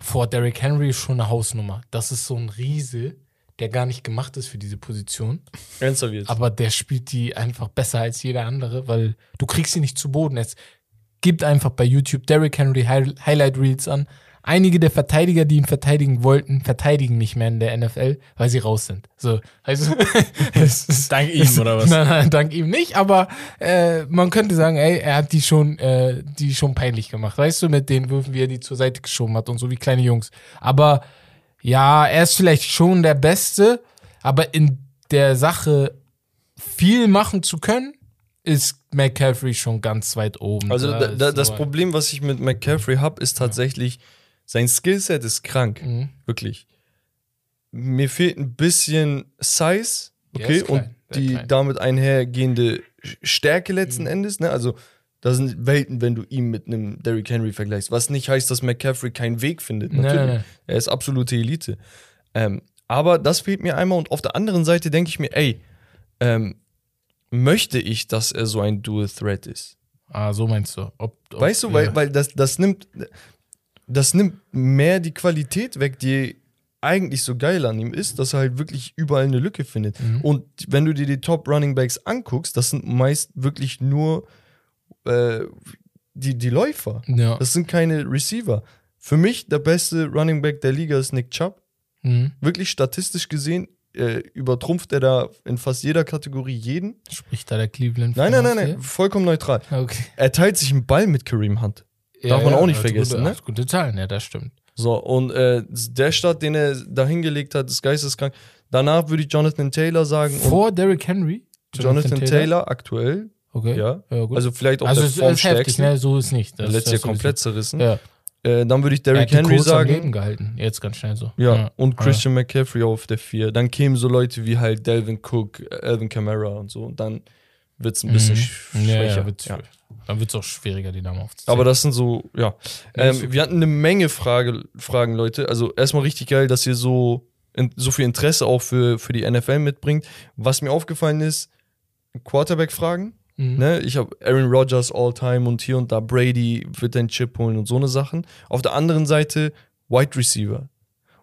vor Derrick Henry ist schon eine Hausnummer. Das ist so ein Riese, der gar nicht gemacht ist für diese Position. Ernsthaft jetzt. Aber der spielt die einfach besser als jeder andere, weil du kriegst sie nicht zu Boden. Es gibt einfach bei YouTube Derrick Henry Hi Highlight Reels an. Einige der Verteidiger, die ihn verteidigen wollten, verteidigen nicht mehr in der NFL, weil sie raus sind. So, also, Dank ihm, oder was? Nein, nein, dank ihm nicht, aber äh, man könnte sagen, ey, er hat die schon, äh, die schon peinlich gemacht. Weißt du, mit den Würfen, wie er die zur Seite geschoben hat und so wie kleine Jungs. Aber ja, er ist vielleicht schon der Beste, aber in der Sache viel machen zu können, ist McCaffrey schon ganz weit oben. Also Da da, das Problem, was ich mit McCaffrey habe, ist tatsächlich, sein Skillset ist krank. Mhm. Wirklich. Mir fehlt ein bisschen Size, okay, und die damit einhergehende Stärke letzten Endes, ne? Also, da sind Welten, wenn du ihn mit einem Derrick Henry vergleichst. Was nicht heißt, dass McCaffrey keinen Weg findet. Natürlich. nein. Er ist absolute Elite. Ähm, aber das fehlt mir einmal und auf der anderen Seite denke ich mir, ey, ähm, möchte ich, dass er so ein Dual Threat ist? Ah, so meinst du. Ob, ob, Weißt du, ja. weil, weil das, das nimmt das nimmt mehr die Qualität weg, die eigentlich so geil an ihm ist, dass er halt wirklich überall eine Lücke findet. Mhm. Und wenn du dir die Top Running Backs anguckst, das sind meist wirklich nur äh, die, die Läufer. Ja. Das sind keine Receiver. Für mich der beste Running Back der Liga ist Nick Chubb. Mhm. Wirklich statistisch gesehen äh, übertrumpft er da in fast jeder Kategorie jeden. Spricht da der Cleveland Nein, nein, nein, nein, vollkommen neutral. Okay. Er teilt sich einen Ball mit Kareem Hunt. Darf man auch nicht vergessen, gute, ne? Gute Zahlen, ja, das stimmt. So, und äh, der Start, den er da hingelegt hat, ist geisteskrank. Danach würde ich Jonathan Taylor sagen. Vor Derrick Henry? und Jonathan Taylor, aktuell, Okay. ja. Ja, gut. Also vielleicht auch also der ist heftig, formstärkste. ne? So ist nicht. Das, Letztes Jahr komplett zerrissen. Ja. Äh, dann würde ich Er Derrick die Henry Colts am Leben sagen. gehalten. Jetzt ganz schnell so. Ja, und Christian McCaffrey auf der 4. Dann kämen so Leute wie halt Delvin Cook, Alvin Kamara und so. Und dann wird es ein bisschen sch Mhm. Ja, schwächer. ja, wird's, Ja. Dann wird es auch schwieriger, die Namen aufzuzählen. Aber das sind so, ja. Ja, ist Ähm, wir hatten eine Menge Frage, Fragen, Leute. Also erstmal richtig geil, dass ihr so, so viel Interesse auch für, für die NFL mitbringt. Was mir aufgefallen ist, Quarterback-Fragen. Mhm. Ne? Ich habe Aaron Rodgers All-Time und hier und da Brady wird den Chip holen und so eine Sachen. Auf der anderen Seite Wide Receiver.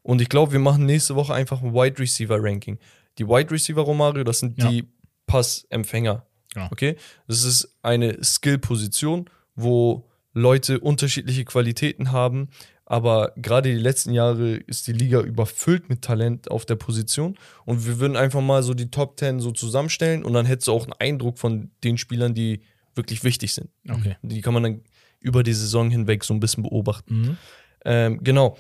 Und ich glaube, wir machen nächste Woche einfach ein Wide Receiver Ranking. Die Wide Receiver, Romario, das sind Ja. die Passempfänger. Ja. Okay? Das ist eine Skill-Position, wo Leute unterschiedliche Qualitäten haben. Aber gerade die letzten Jahre ist die Liga überfüllt mit Talent auf der Position. Und wir würden einfach mal so die Top 10 so zusammenstellen und dann hättest du auch einen Eindruck von den Spielern, die wirklich wichtig sind. Okay. Die kann man dann über die Saison hinweg so ein bisschen beobachten. Mhm. Ähm, genau.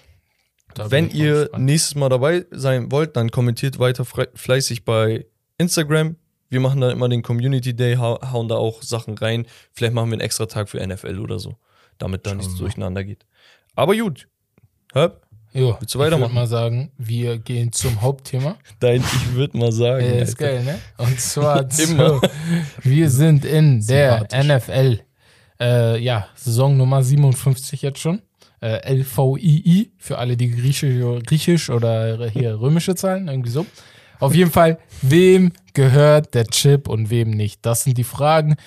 Da Wenn ihr gespannt. nächstes Mal dabei sein wollt, dann kommentiert weiter fleißig bei Instagram. Wir machen da immer den Community Day, hau hauen da auch Sachen rein. Vielleicht machen wir einen extra Tag für NFL oder so, damit da nichts durcheinander geht. Aber gut. Hab, Jo, Willst du Ich weitermachen? würde mal sagen, wir gehen zum Hauptthema. dein, ich würde mal sagen. Äh, ist Alter. geil, ne? Und zwar so, wir sind in der. NFL. Äh, ja, Saison Nummer 57 jetzt schon. Äh, LVII für alle, die griechisch, griechisch oder hier römische Zahlen, irgendwie so. Auf jeden Fall, wem gehört der Chip und wem nicht? Das sind die Fragen,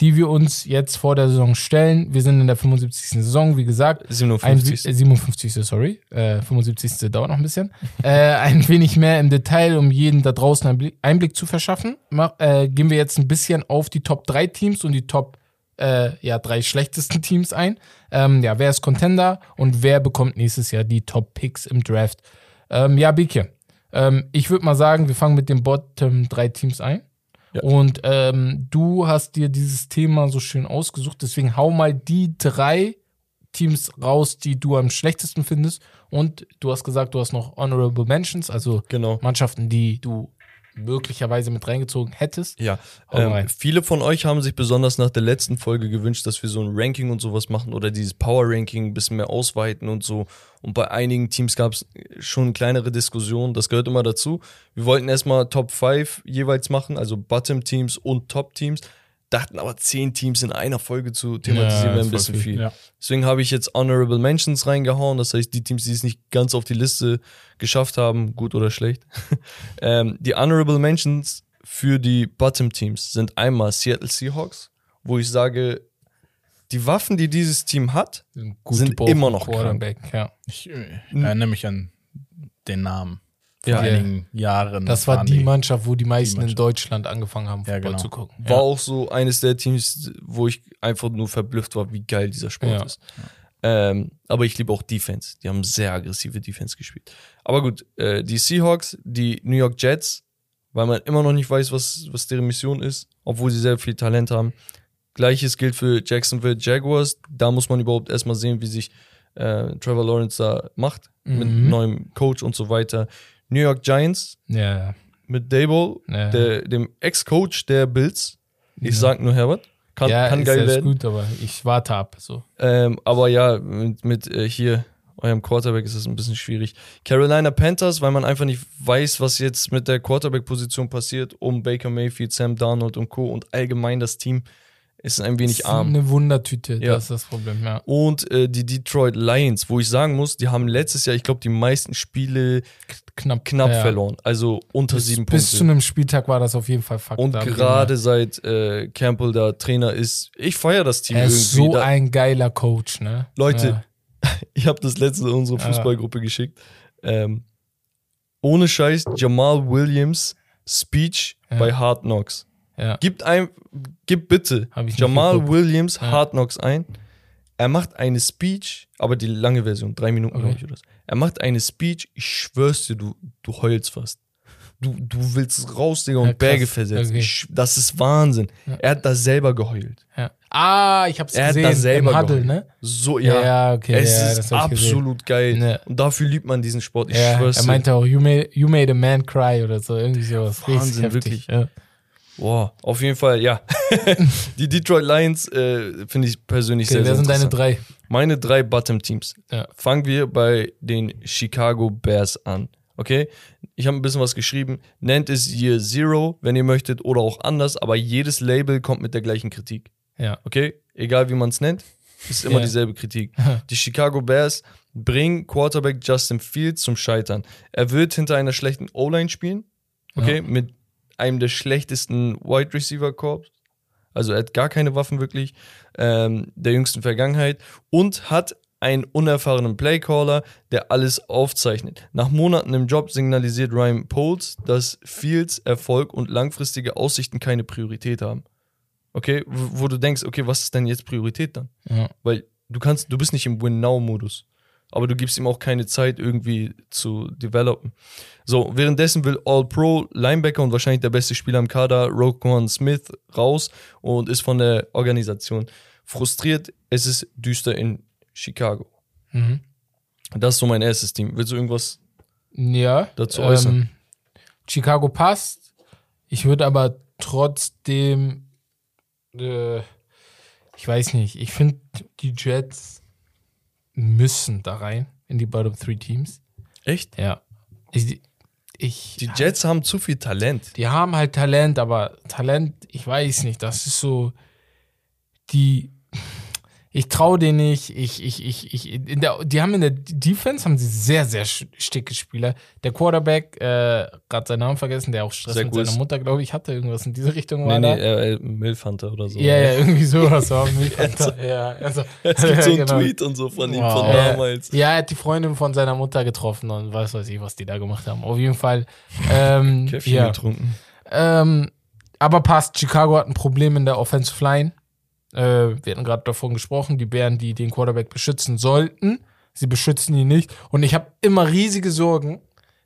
die wir uns jetzt vor der Saison stellen. Wir sind in der 75. Saison, wie gesagt. Ein, 57. äh, 57. sorry. Äh, 75. dauert noch ein bisschen. äh, ein wenig mehr im Detail, um jeden da draußen einen Blick, Einblick zu verschaffen. Mach, äh, gehen wir jetzt ein bisschen auf die Top 3 Teams und die Top äh, ja, drei schlechtesten Teams ein. Ähm, ja, wer ist Contender und wer bekommt nächstes Jahr die Top Picks im Draft? Ähm, ja, Bike. Ähm, ich würde mal sagen, wir fangen mit den Bottom 3 Teams ein. Ja. Und ähm, du hast dir dieses Thema so schön ausgesucht, deswegen hau mal die drei Teams raus, die du am schlechtesten findest. Und du hast gesagt, du hast noch Honorable Mentions, also Genau. Mannschaften, die du möglicherweise mit reingezogen hättest. Ja, ähm, viele von euch haben sich besonders nach der letzten Folge gewünscht, dass wir so ein Ranking und sowas machen oder dieses Power-Ranking ein bisschen mehr ausweiten und so. Und bei einigen Teams gab es schon kleinere Diskussionen, das gehört immer dazu. Wir wollten erstmal Top 5 jeweils machen, also Bottom-Teams und Top-Teams. Dachten aber zehn Teams in einer Folge zu thematisieren Ja, wäre ein bisschen viel. viel. Ja. Deswegen habe ich jetzt Honorable Mentions reingehauen. Das heißt, die Teams, die es nicht ganz auf die Liste geschafft haben, gut oder schlecht. ähm, die Honorable Mentions für die Bottom Teams sind einmal Seattle Seahawks, wo ich sage, die Waffen, die dieses Team hat, Sind gebauten immer noch Quarterback, ja. Ich äh, erinnere mich an den Namen. Vor Ja. einigen Jahren. Das war die Mannschaft, wo die meisten in Mannschaft. Deutschland angefangen haben, Ja, Football genau. zu gucken. war auch so eines der Teams, wo ich einfach nur verblüfft war, wie geil dieser Sport Ja. ist. Ähm, aber ich liebe auch Defense. Die haben sehr aggressive Defense gespielt. Aber gut, äh, die Seahawks, die New York Jets, weil man immer noch nicht weiß, was, was deren Mission ist, obwohl sie sehr viel Talent haben. Gleiches gilt für Jacksonville Jaguars. Da muss man überhaupt erstmal sehen, wie sich äh, Trevor Lawrence da macht, mit Mhm. neuem Coach und so weiter. New York Giants Ja, mit Dable, Ja. der, dem Ex-Coach der Bills. Ich Ja. sag nur Herbert. Kann, ja kann ist geil sehr werden. gut, aber ich warte ab. So. Ähm, aber ja, mit, mit äh, hier eurem Quarterback ist das ein bisschen schwierig. Carolina Panthers, weil man einfach nicht weiß, was jetzt mit der Quarterback-Position passiert, um Baker Mayfield, Sam Darnold und Co. und allgemein das Team ist ein wenig ist arm. Eine Wundertüte, Ja. das ist das Problem, ja. Und äh, die Detroit Lions, wo ich sagen muss, die haben letztes Jahr, ich glaube, die meisten Spiele Knapp, knapp ja. verloren. Also unter Bis, sieben bis zu einem Spieltag war das auf jeden Fall Fakt. Und gerade seit äh, Campbell da Trainer ist, ich feiere das Team er irgendwie. ist so da, ein geiler Coach, ne? Leute, Ja. ich habe das letzte in unsere. Fußballgruppe geschickt. Ähm, ohne Scheiß, Jamal Williams Speech bei Hard Knocks. Ja. Gib ein, gib bitte Jamal. Williams Ja. Hard Knocks ein. Er macht eine Speech, aber die lange Version, drei Minuten, Okay. glaube ich, oder so. Er macht eine Speech, ich schwör's dir, du, du heulst fast. Du, du willst raus, Digga, und Ja. Berge versetzen. Okay. Ich, das ist Wahnsinn. Ja. Er hat da selber geheult. Ja. Ah, ich hab's Er hat gesehen da selber im Huddle, geheult. ne? So, Ja, ja. ja, okay. es ja, ist ich gesehen. absolut geil. Ja. Und dafür liebt man diesen Sport. Ich Ja, schwör's er dir. meinte auch, you made, you made a man cry oder so, irgendwie sowas. Wahnsinn, wirklich. Boah, auf jeden Fall, ja. die Detroit Lions äh, finde ich persönlich Okay, sehr, sehr wer sind deine drei? Meine drei Bottom-Teams. Ja. Fangen wir bei den Chicago Bears an. Okay? Ich habe ein bisschen was geschrieben. Nennt es Year Zero, wenn ihr möchtet, oder auch anders, aber jedes Label kommt mit der gleichen Kritik. Ja. Okay? Egal wie man es nennt, ist immer Ja. dieselbe Kritik. Die Chicago Bears bringen Quarterback Justin Fields zum Scheitern. Er wird hinter einer schlechten O-Line spielen. Okay? Ja. Mit einem der schlechtesten Wide Receiver Corps. Also er hat gar keine Waffen wirklich ähm, der jüngsten Vergangenheit und hat einen unerfahrenen Playcaller, der alles aufzeichnet. Nach Monaten im Job signalisiert Ryan Poles, dass Fields Erfolg und langfristige Aussichten keine Priorität haben. Okay, wo, wo du denkst, okay, was ist denn jetzt Priorität dann? Ja. Weil du kannst, du bist nicht im Win-Now-Modus. Aber du gibst ihm auch keine Zeit irgendwie zu developen. So, währenddessen will All-Pro Linebacker und wahrscheinlich der beste Spieler im Kader, Roquan Smith, raus und ist von der Organisation frustriert. Es ist düster in Chicago. Mhm. Das ist so mein erstes Team. Willst du irgendwas Ja. Dazu äußern. Ähm, Chicago passt. Ich würde aber trotzdem, äh, ich weiß nicht, ich finde, die Jets müssen da rein in die Bottom Three Teams. echt? Ja. Ich, ich, Die Jets haben zu viel Talent. die haben halt Talent, aber Talent, ich weiß nicht, das ist so, die, ich traue denen nicht, ich, ich, ich, ich, in der, die haben in der Defense, haben sie sehr, sehr sticke Spieler. Der Quarterback, äh, gerade seinen Namen vergessen, der auch Stress Sehr mit gut. seiner Mutter, glaube ich, hatte irgendwas in diese Richtung. Nee, war nee, äh, äh, Milf Hunter oder so. Ja, ja, irgendwie sowas war Milchpanther. ja, also, Es gibt so einen genau. Tweet und so von ihm Wow. von Ja, damals. Ja, er hat die Freundin von seiner Mutter getroffen und weiß weiß ich, was die da gemacht haben. Auf jeden Fall. Ähm, Käffchen ja. getrunken. Ähm, aber passt, Chicago hat ein Problem in der Offensive Line. Äh, wir hatten gerade davon gesprochen, die Bären, die den Quarterback beschützen sollten. Sie beschützen ihn nicht. Und ich habe immer riesige Sorgen,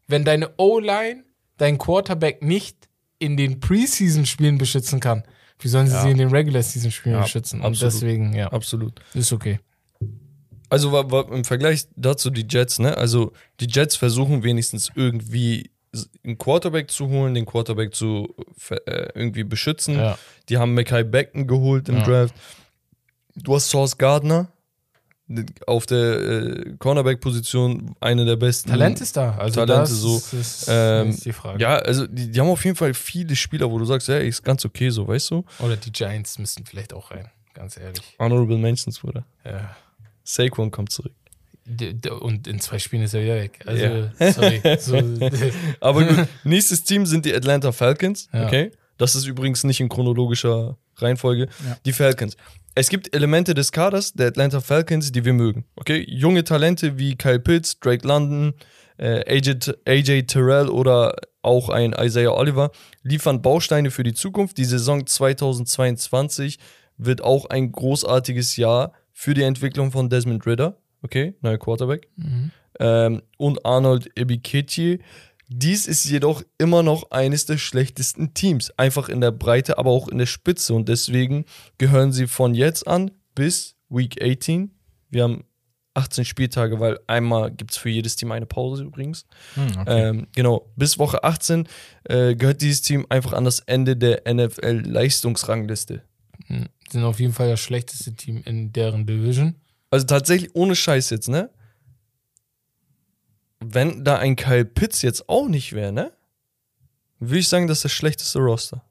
wenn deine O-Line deinen Quarterback nicht in den Preseason-Spielen beschützen kann. Wie sollen sie Ja. sie in den Regular-Season-Spielen Ja, beschützen? Und absolut. deswegen, ja, Absolut. ist okay. Also wa- wa- im Vergleich dazu die Jets, ne? Also die Jets versuchen wenigstens irgendwie einen Quarterback zu holen, den Quarterback zu äh, irgendwie beschützen. Ja. Die haben Mackay Becken geholt im Ja. Draft. Du hast Sauce Gardner auf der äh, Cornerback-Position, eine der besten. Talent ist da. Also Talente das so. ist, ist, Ähm, ist die Frage. Ja, also die, die haben auf jeden Fall viele Spieler, wo du sagst, ja, ist ganz okay so, weißt du? Oder die Giants müssten vielleicht auch rein, ganz ehrlich. Honorable Mentions, Bruder. Ja. Saquon kommt zurück. Und in zwei Spielen ist er wieder weg. Also, Ja. sorry. So, Aber gut, nächstes Team sind die Atlanta Falcons. Ja. Okay. Das ist übrigens nicht in chronologischer Reihenfolge. Ja. Die Falcons. Es gibt Elemente des Kaders der Atlanta Falcons, die wir mögen. Okay. Junge Talente wie Kyle Pitts, Drake London, äh, AJ, AJ Terrell oder auch ein Isaiah Oliver liefern Bausteine für die Zukunft. Die Saison 2022 wird auch ein großartiges Jahr für die Entwicklung von Desmond Ritter. Okay, neuer Quarterback ähm, und Arnold Ebiketie. Dies ist jedoch immer noch eines der schlechtesten Teams. Einfach in der Breite, aber auch in der Spitze. Und deswegen gehören sie von jetzt an bis Week 18. Wir haben 18 Spieltage, weil einmal gibt es für jedes Team eine Pause übrigens. Hm, okay. Ähm, genau, bis Woche 18 äh, gehört dieses Team einfach an das Ende der NFL-Leistungsrangliste. Mhm. sind auf jeden Fall das schlechteste Team in deren Division. Also tatsächlich ohne Scheiß jetzt, ne? Wenn da ein Kyle Pitts jetzt auch nicht wäre, ne? Würde ich sagen, das ist das schlechteste Roster.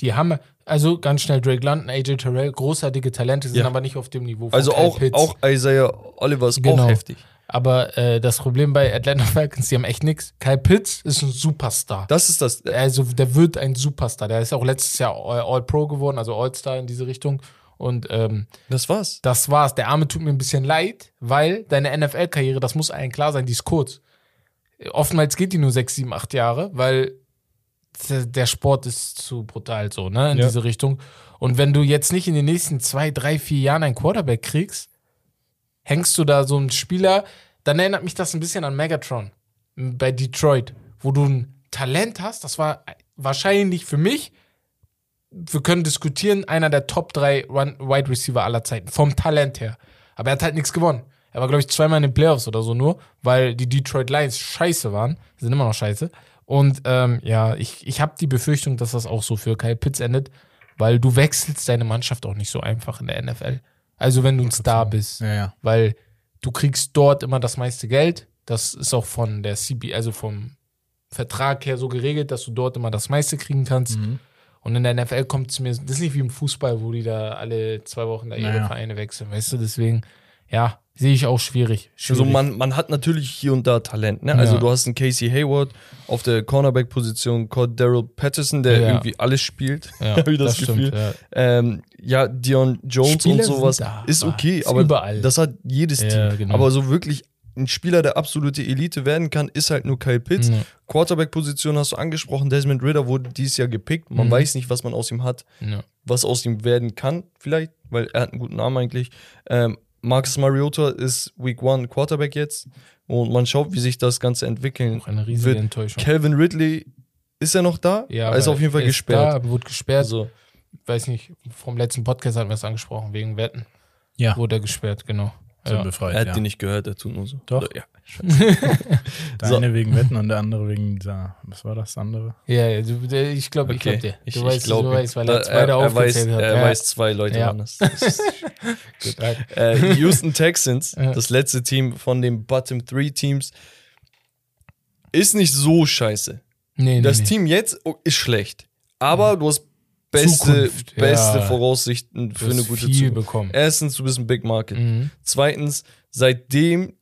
Die haben, also ganz schnell Drake London, AJ Terrell, großartige Talente, sind Ja. aber nicht auf dem Niveau von Also Kyle auch, Pitts. auch Isaiah Oliver ist Genau. auch heftig. Aber äh, das Problem bei Atlanta Falcons, die haben echt nix. Kyle Pitts ist ein Superstar. Das ist das. also der wird ein Superstar. Der ist auch letztes Jahr All- All-Pro geworden, also All-Star in diese Richtung. Und ähm, Das war's. das war's. Der Arme tut mir ein bisschen leid, weil deine NFL-Karriere, das muss allen klar sein, die ist kurz. Oftmals geht die nur sechs, sieben, acht Jahre, weil der- Sport ist zu brutal so, ne, in Ja. diese Richtung. Und wenn du jetzt nicht in den nächsten zwei, drei, vier Jahren einen Quarterback kriegst, hängst du da so einen Spieler, dann erinnert mich das ein bisschen an Megatron bei Detroit, wo du ein Talent hast, das war wahrscheinlich für mich, wir können diskutieren, einer der Top 3 Run Wide Receiver aller Zeiten, vom Talent her. Aber er hat halt nichts gewonnen. Er war, glaube ich, zweimal in den Playoffs oder so nur, weil die Detroit Lions scheiße waren. Sind immer noch scheiße. Und ähm, ja, ich, ich habe die Befürchtung, dass das auch so für Kyle Pitts endet, weil du wechselst deine Mannschaft auch nicht so einfach in der NFL. Also wenn du ein Star bist ja, ja. weil du kriegst dort immer das meiste Geld. Das ist auch von der CB, also vom Vertrag her so geregelt, dass du dort immer das meiste kriegen kannst. Mhm. Und in der NFL kommt es mir, das ist nicht wie im Fußball, wo die da alle zwei Wochen da ihre Naja. Vereine wechseln, weißt du? Deswegen, ja, sehe ich auch schwierig. schwierig. Also man, man hat natürlich hier und da Talent, ne? Also Ja. du hast einen Casey Hayward auf der Cornerback-Position, Daryl Patterson, der Ja. irgendwie alles spielt, ja, habe ich das, Gefühl. ja. Ähm, ja, Dion Jones Spieler und sowas da, ist okay, aber überall. das hat jedes Team. genau. Aber so wirklich ein Spieler, der absolute Elite werden kann, ist halt nur Kyle Pitts. Ja. Quarterback-Position hast du angesprochen, Desmond Ritter wurde dieses Jahr gepickt. Man Mhm. weiß nicht, was man aus ihm hat, Ja. was aus ihm werden kann, vielleicht, weil er hat einen guten Namen eigentlich. Ähm, Marcus Mariota ist Week One Quarterback jetzt und man schaut, wie sich das Ganze entwickeln Auch eine riesige wird. Enttäuschung. Calvin Ridley, ist er noch da? Ja, er ist auf jeden Fall er ist gesperrt. Da, wurde gesperrt. Also, weiß nicht, vom letzten Podcast hatten wir es angesprochen, wegen Wetten. Ja. Wurde er gesperrt, genau. Sind Ja. befreit. er hat ja. die nicht gehört, er tut nur so. Doch. Ja. Der So. eine wegen Wetten und der andere wegen dieser, was war das andere? Ja, ja, du, der, ich glaube, ich Okay. glaube dir. Ich, Du ich weißt, glaub du weißt, weil Da- er zwei da er, weiß, hat. er ja. weiß, zwei Leute Ja. Gut. äh, Houston Texans, Ja. das letzte Team von den Bottom Three Teams, ist nicht so scheiße. Nee, nee, Das nee. Team jetzt oh, ist schlecht, aber du hast beste, Zukunft, ja. beste Voraussichten Du für eine gute viel Zukunft. bekommen. Erstens, du bist ein Big Market. Mhm. Zweitens, seit dem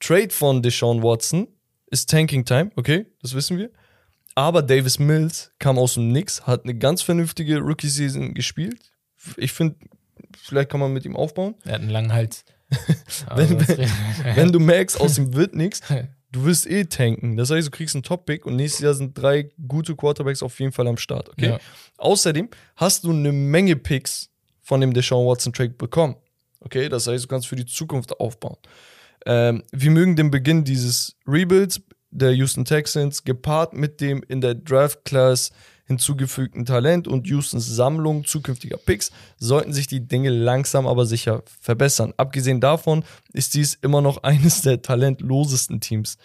Trade von Deshaun Watson ist Tanking Time, okay, das wissen wir. Aber Davis Mills kam aus dem Nix, hat eine ganz vernünftige Rookie-Season gespielt. Ich finde, vielleicht kann man mit ihm aufbauen. Er hat einen langen Hals. Aber Wenn- das- Wenn du merkst, aus ihm wird nichts, du wirst eh tanken. Das heißt, du kriegst einen Top-Pick und nächstes Jahr sind drei gute Quarterbacks auf jeden Fall am Start, okay? Ja. Außerdem hast du eine Menge Picks von dem Deshaun Watson Trade bekommen. Okay, das heißt, du kannst für die Zukunft aufbauen. Ähm, wir mögen den Beginn dieses Rebuilds der Houston Texans gepaart mit dem in der Draft Class hinzugefügten Talent und Houstons Sammlung zukünftiger Picks sollten sich die Dinge langsam aber sicher verbessern. Abgesehen davon ist dies immer noch eines der talentlosesten Teams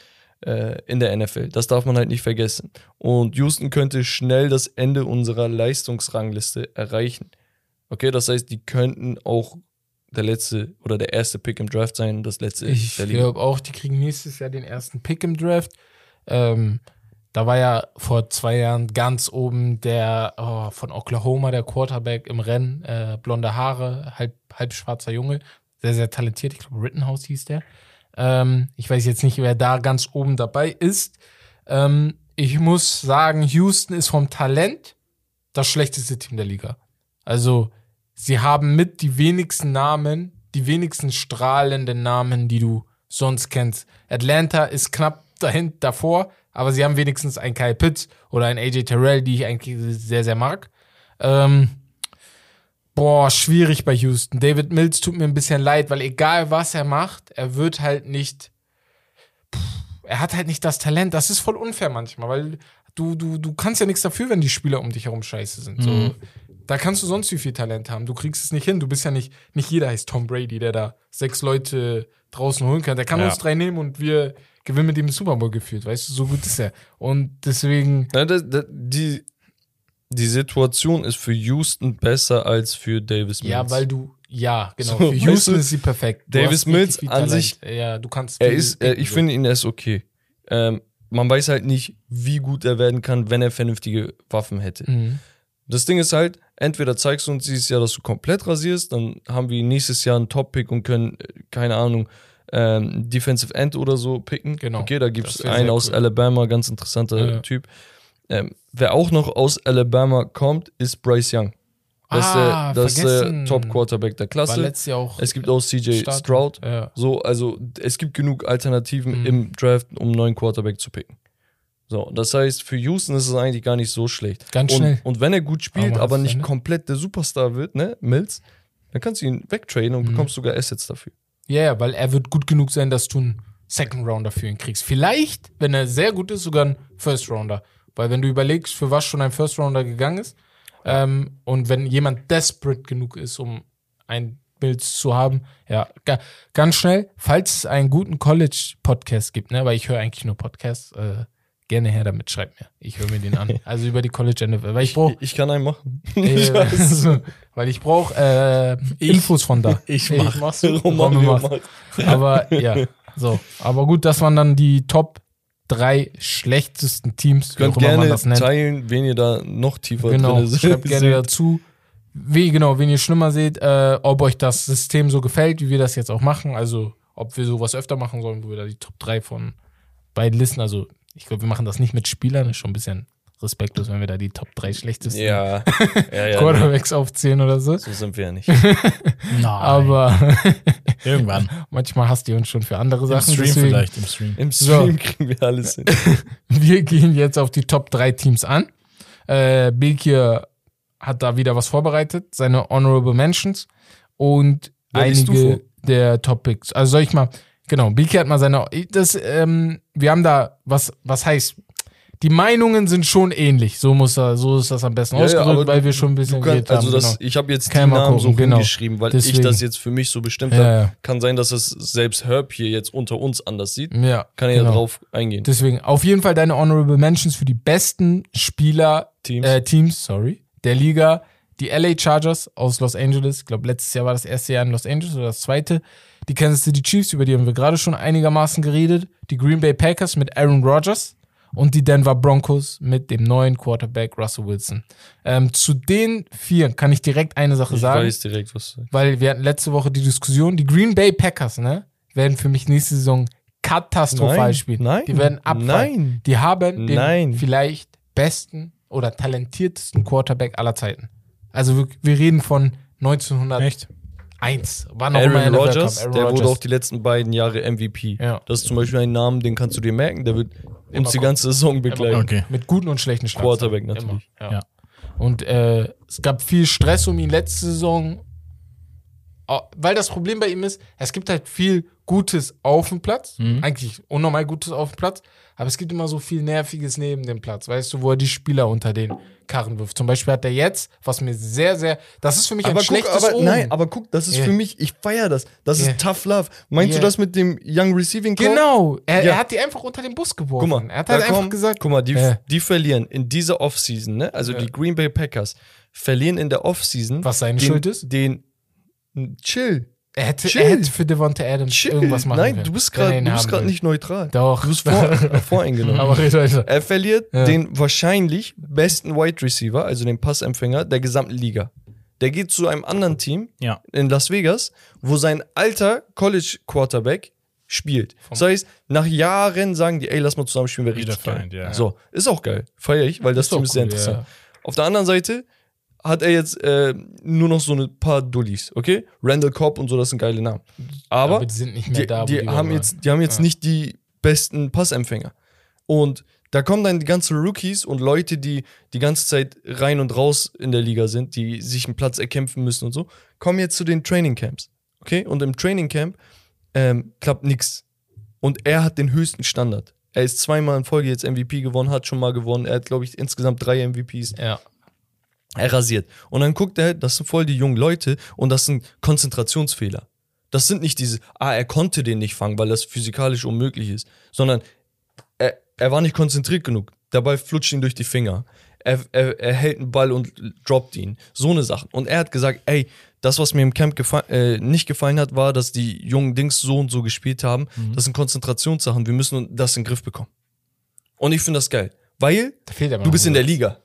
äh, in der NFL. Das darf man halt nicht vergessen. Und Houston könnte schnell das Ende unserer Leistungsrangliste erreichen. Okay, das heißt, die könnten auch der letzte oder der erste Pick im Draft sein, das letzte Ich glaube auch, die kriegen nächstes Jahr den ersten Pick im Draft. Ähm, da war ja vor zwei Jahren ganz oben der oh, von Oklahoma, der Quarterback im Rennen, äh, blonde Haare, halb, halb schwarzer Junge, sehr, sehr talentiert. Ich glaube, Rittenhouse hieß der. Ähm, ich weiß jetzt nicht, wer da ganz oben dabei ist. Ähm, ich muss sagen, Houston ist vom Talent das schlechteste Team der Liga. Also, sie haben mit die wenigsten Namen, die wenigsten strahlenden Namen, die du sonst kennst. Atlanta ist knapp dahin, davor, aber sie haben wenigstens einen Kyle Pitts oder einen AJ Terrell, die ich eigentlich sehr, sehr mag. Ähm, boah, schwierig bei Houston. David Mills tut mir ein bisschen leid, weil egal was er macht, er wird halt nicht. Pff, er hat halt nicht das Talent. Das ist voll unfair manchmal, weil du, du, du kannst ja nichts dafür, wenn die Spieler um dich herum scheiße sind. So, da kannst du sonst wie viel Talent haben. Du kriegst es nicht hin. Du bist ja nicht, nicht jeder heißt Tom Brady, der da sechs Leute draußen holen kann. Der kann Ja. uns drei nehmen und wir gewinnen mit ihm den Super Bowl geführt. Weißt du, so gut ist er. Und deswegen, Ja, das, das, die, die Situation ist für Houston besser als für Davis Mills. ja, weil du, ja, genau. So, Für weißt Houston du, ist sie perfekt. Du Davis Mills an Talent. sich- ja, du kannst. er ist, er, picken, ich so. finde ihn, er ist okay. Ähm, man weiß halt nicht, wie gut er werden kann, wenn er vernünftige Waffen hätte. Mhm. Das Ding ist halt, entweder zeigst du uns dieses Jahr, dass du komplett rasierst, dann haben wir nächstes Jahr einen Top-Pick und können, äh, keine Ahnung, ähm, Defensive End oder so picken. Genau. Okay, da gibt es einen aus cool. Alabama, ganz interessanter Ja. Typ. Ähm, wer auch noch aus Alabama kommt, ist Bryce Young. Das Ah, ist der, das ist der. Top-Quarterback der War Klasse. letztes Jahr auch. Es gibt auch CJ Start- Stroud. Ja. So, also es gibt genug Alternativen Mhm. im Draft, um einen neuen Quarterback zu picken. So, das heißt, für Houston ist es eigentlich gar nicht so schlecht. Ganz und, schnell. Und wenn er gut spielt, Aber aber nicht komplett der Superstar wird, ne, Mills, dann kannst du ihn wegtraden und Mhm. bekommst sogar Assets dafür. Ja, ja, weil er wird gut genug sein, dass du einen Second Rounder für ihn kriegst. Vielleicht, wenn er sehr gut ist, sogar einen First Rounder. Weil wenn du überlegst, für was schon ein First Rounder gegangen ist, ähm, und wenn jemand desperate genug ist, um ein Bild zu haben, ja, ga, ganz schnell, falls es einen guten College-Podcast gibt, ne, weil ich höre eigentlich nur Podcasts, äh, gerne her damit, schreibt mir. Ich höre mir den an. Also über die College NFL. Weil ich Ich, ich kann einen machen. äh, so, weil ich brauche äh, Infos von da. ich mach. mach's so. Romario Romario macht. Aber ja, so. Aber gut, das waren dann die Top drei schlechtesten Teams, wie Könnt gerne das nennt. teilen, wen ihr da noch tiefer Genau, drin schreibt gerne dazu. Wie, genau, wenn ihr schlimmer seht, äh, ob euch das System so gefällt, wie wir das jetzt auch machen. Also, ob wir sowas öfter machen sollen, wo wir da die Top 3 von beiden Listen, also ich glaube, wir machen das nicht mit Spielern, ist schon ein bisschen respektlos, wenn wir da die Top 3 schlechtesten Ja, ja, ja. Quarterbacks aufzählen oder so. So sind wir ja nicht. Nein. Aber irgendwann. manchmal hasst ihr uns schon für andere Im Sachen. Stream deswegen- vielleicht, im Stream. Im So. Stream kriegen wir alles hin. Wir gehen jetzt auf die Top 3 Teams an. Äh, Bilkir hat da wieder was vorbereitet, seine Honorable Mentions und Wer du einige. der Topics. Also soll ich mal, genau, BK hat mal seine, das, ähm, wir haben da, was, was heißt, die Meinungen sind schon ähnlich. So muss er, so ist das am besten Ja, ja, ausgedrückt, aber weil wir schon ein bisschen kann, also haben. das, genau. ich habe jetzt Kann die ja Namen so genau. rumgeschrieben, weil ich Deswegen. das jetzt für mich so bestimmt Ja, habe. ja. Kann sein, dass das selbst Herb hier jetzt unter uns anders sieht. Ja, Kann ich ja genau. drauf eingehen. Deswegen auf jeden Fall deine Honorable Mentions für die besten Spieler Teams. Äh, Teams, sorry, der Liga. Die LA Chargers aus Los Angeles. Ich glaube, letztes Jahr war das erste Jahr in Los Angeles oder das zweite. Die Kansas City Chiefs, über die haben wir gerade schon einigermaßen geredet. Die Green Bay Packers mit Aaron Rodgers und die Denver Broncos mit dem neuen Quarterback Russell Wilson. Ähm, zu den vier kann ich direkt eine Sache ich sagen weiß direkt, was du sagst. weil wir hatten letzte Woche die Diskussion, die Green Bay Packers, ne, werden für mich nächste Saison katastrophal Nein, spielen. nein, die werden abfallen. nein. Die haben den Nein. vielleicht besten oder talentiertesten Quarterback aller Zeiten. Also wir, wir reden von 1901, Echt? Wann auch immer Aaron NFL Rodgers. Aaron der wurde Rodgers. auch die letzten beiden Jahre MVP. Ja. Das ist zum Beispiel ein Name, den kannst du dir merken, der wird Immer uns die ganze Saison begleiten. Okay. mit guten und schlechten Schlagzeilen. Quarterback natürlich. Immer, ja. Ja. Und äh, es gab viel Stress um ihn letzte Saison. Weil das Problem bei ihm ist, es gibt halt viel Gutes auf dem Platz. Mhm. Eigentlich unnormal Gutes auf dem Platz. Aber es gibt immer so viel Nerviges neben dem Platz. Weißt du, wo er die Spieler unter den Karren wirft. Zum Beispiel hat er jetzt, was mir sehr, sehr. Das ist für mich ein Aber guck, schlechtes aber, Omen. nein, aber guck, das ist Yeah. für mich, ich feiere das. Das Yeah. ist Tough Love. Meinst Yeah. du das mit dem Young Receiving Core? Genau. Er, er hat die einfach unter den Bus geworfen. Guck mal, er hat halt einfach kommen- gesagt. guck mal, die, die verlieren in dieser Offseason, ne? Also die Green Bay Packers verlieren in der Offseason. Was seine den, Schuld ist? Den chill, Er hätte, Chill. er hätte für Devonta Adams chill. irgendwas machen Nein, können. du bist er gerade, nicht neutral. Doch. Du bist vor, äh, voreingenommen. Aber red weiter. er verliert Ja. den wahrscheinlich besten Wide Receiver, also den Passempfänger der gesamten Liga. Der geht zu einem anderen Team Ja. in Las Vegas, wo sein alter College Quarterback spielt. Das heißt, nach Jahren sagen die, ey, lass mal zusammen spielen, wäre richtig geil. Ja. So, ist auch geil. Feier ich, weil das Ist Team ist sehr cool, interessant. ja. Auf der anderen Seite hat er jetzt äh, nur noch so ein paar Dullis, okay? Randall Cobb und so, das sind geile Namen. Aber, Aber die sind nicht mehr die, da, die, die haben jetzt, die haben jetzt Ja. nicht die besten Passempfänger. Und da kommen dann die ganzen Rookies und Leute, die die ganze Zeit rein und raus in der Liga sind, die sich einen Platz erkämpfen müssen und so, kommen jetzt zu den Training Camps. Okay? Und im Training Camp ähm, klappt nichts. Und er hat den höchsten Standard. Er ist zweimal in Folge jetzt MVP gewonnen, hat schon mal gewonnen. Er hat, glaube ich, insgesamt drei MVPs. Ja. Er rasiert. Und dann guckt er, das sind voll die jungen Leute und das sind Konzentrationsfehler. Das sind nicht diese, ah, er konnte den nicht fangen, weil das physikalisch unmöglich ist, sondern er, er war nicht konzentriert genug. Dabei flutscht ihn durch die Finger. Er, er, er hält einen Ball und droppt ihn. So eine Sache. Und er hat gesagt, ey, das, was mir im Camp gefa äh, nicht gefallen hat, war, dass die jungen Dings so und so gespielt haben. Das sind Konzentrationssachen. Wir müssen das in den Griff bekommen. Und ich finde das geil. Weil fehlt aber du bist in der Liga.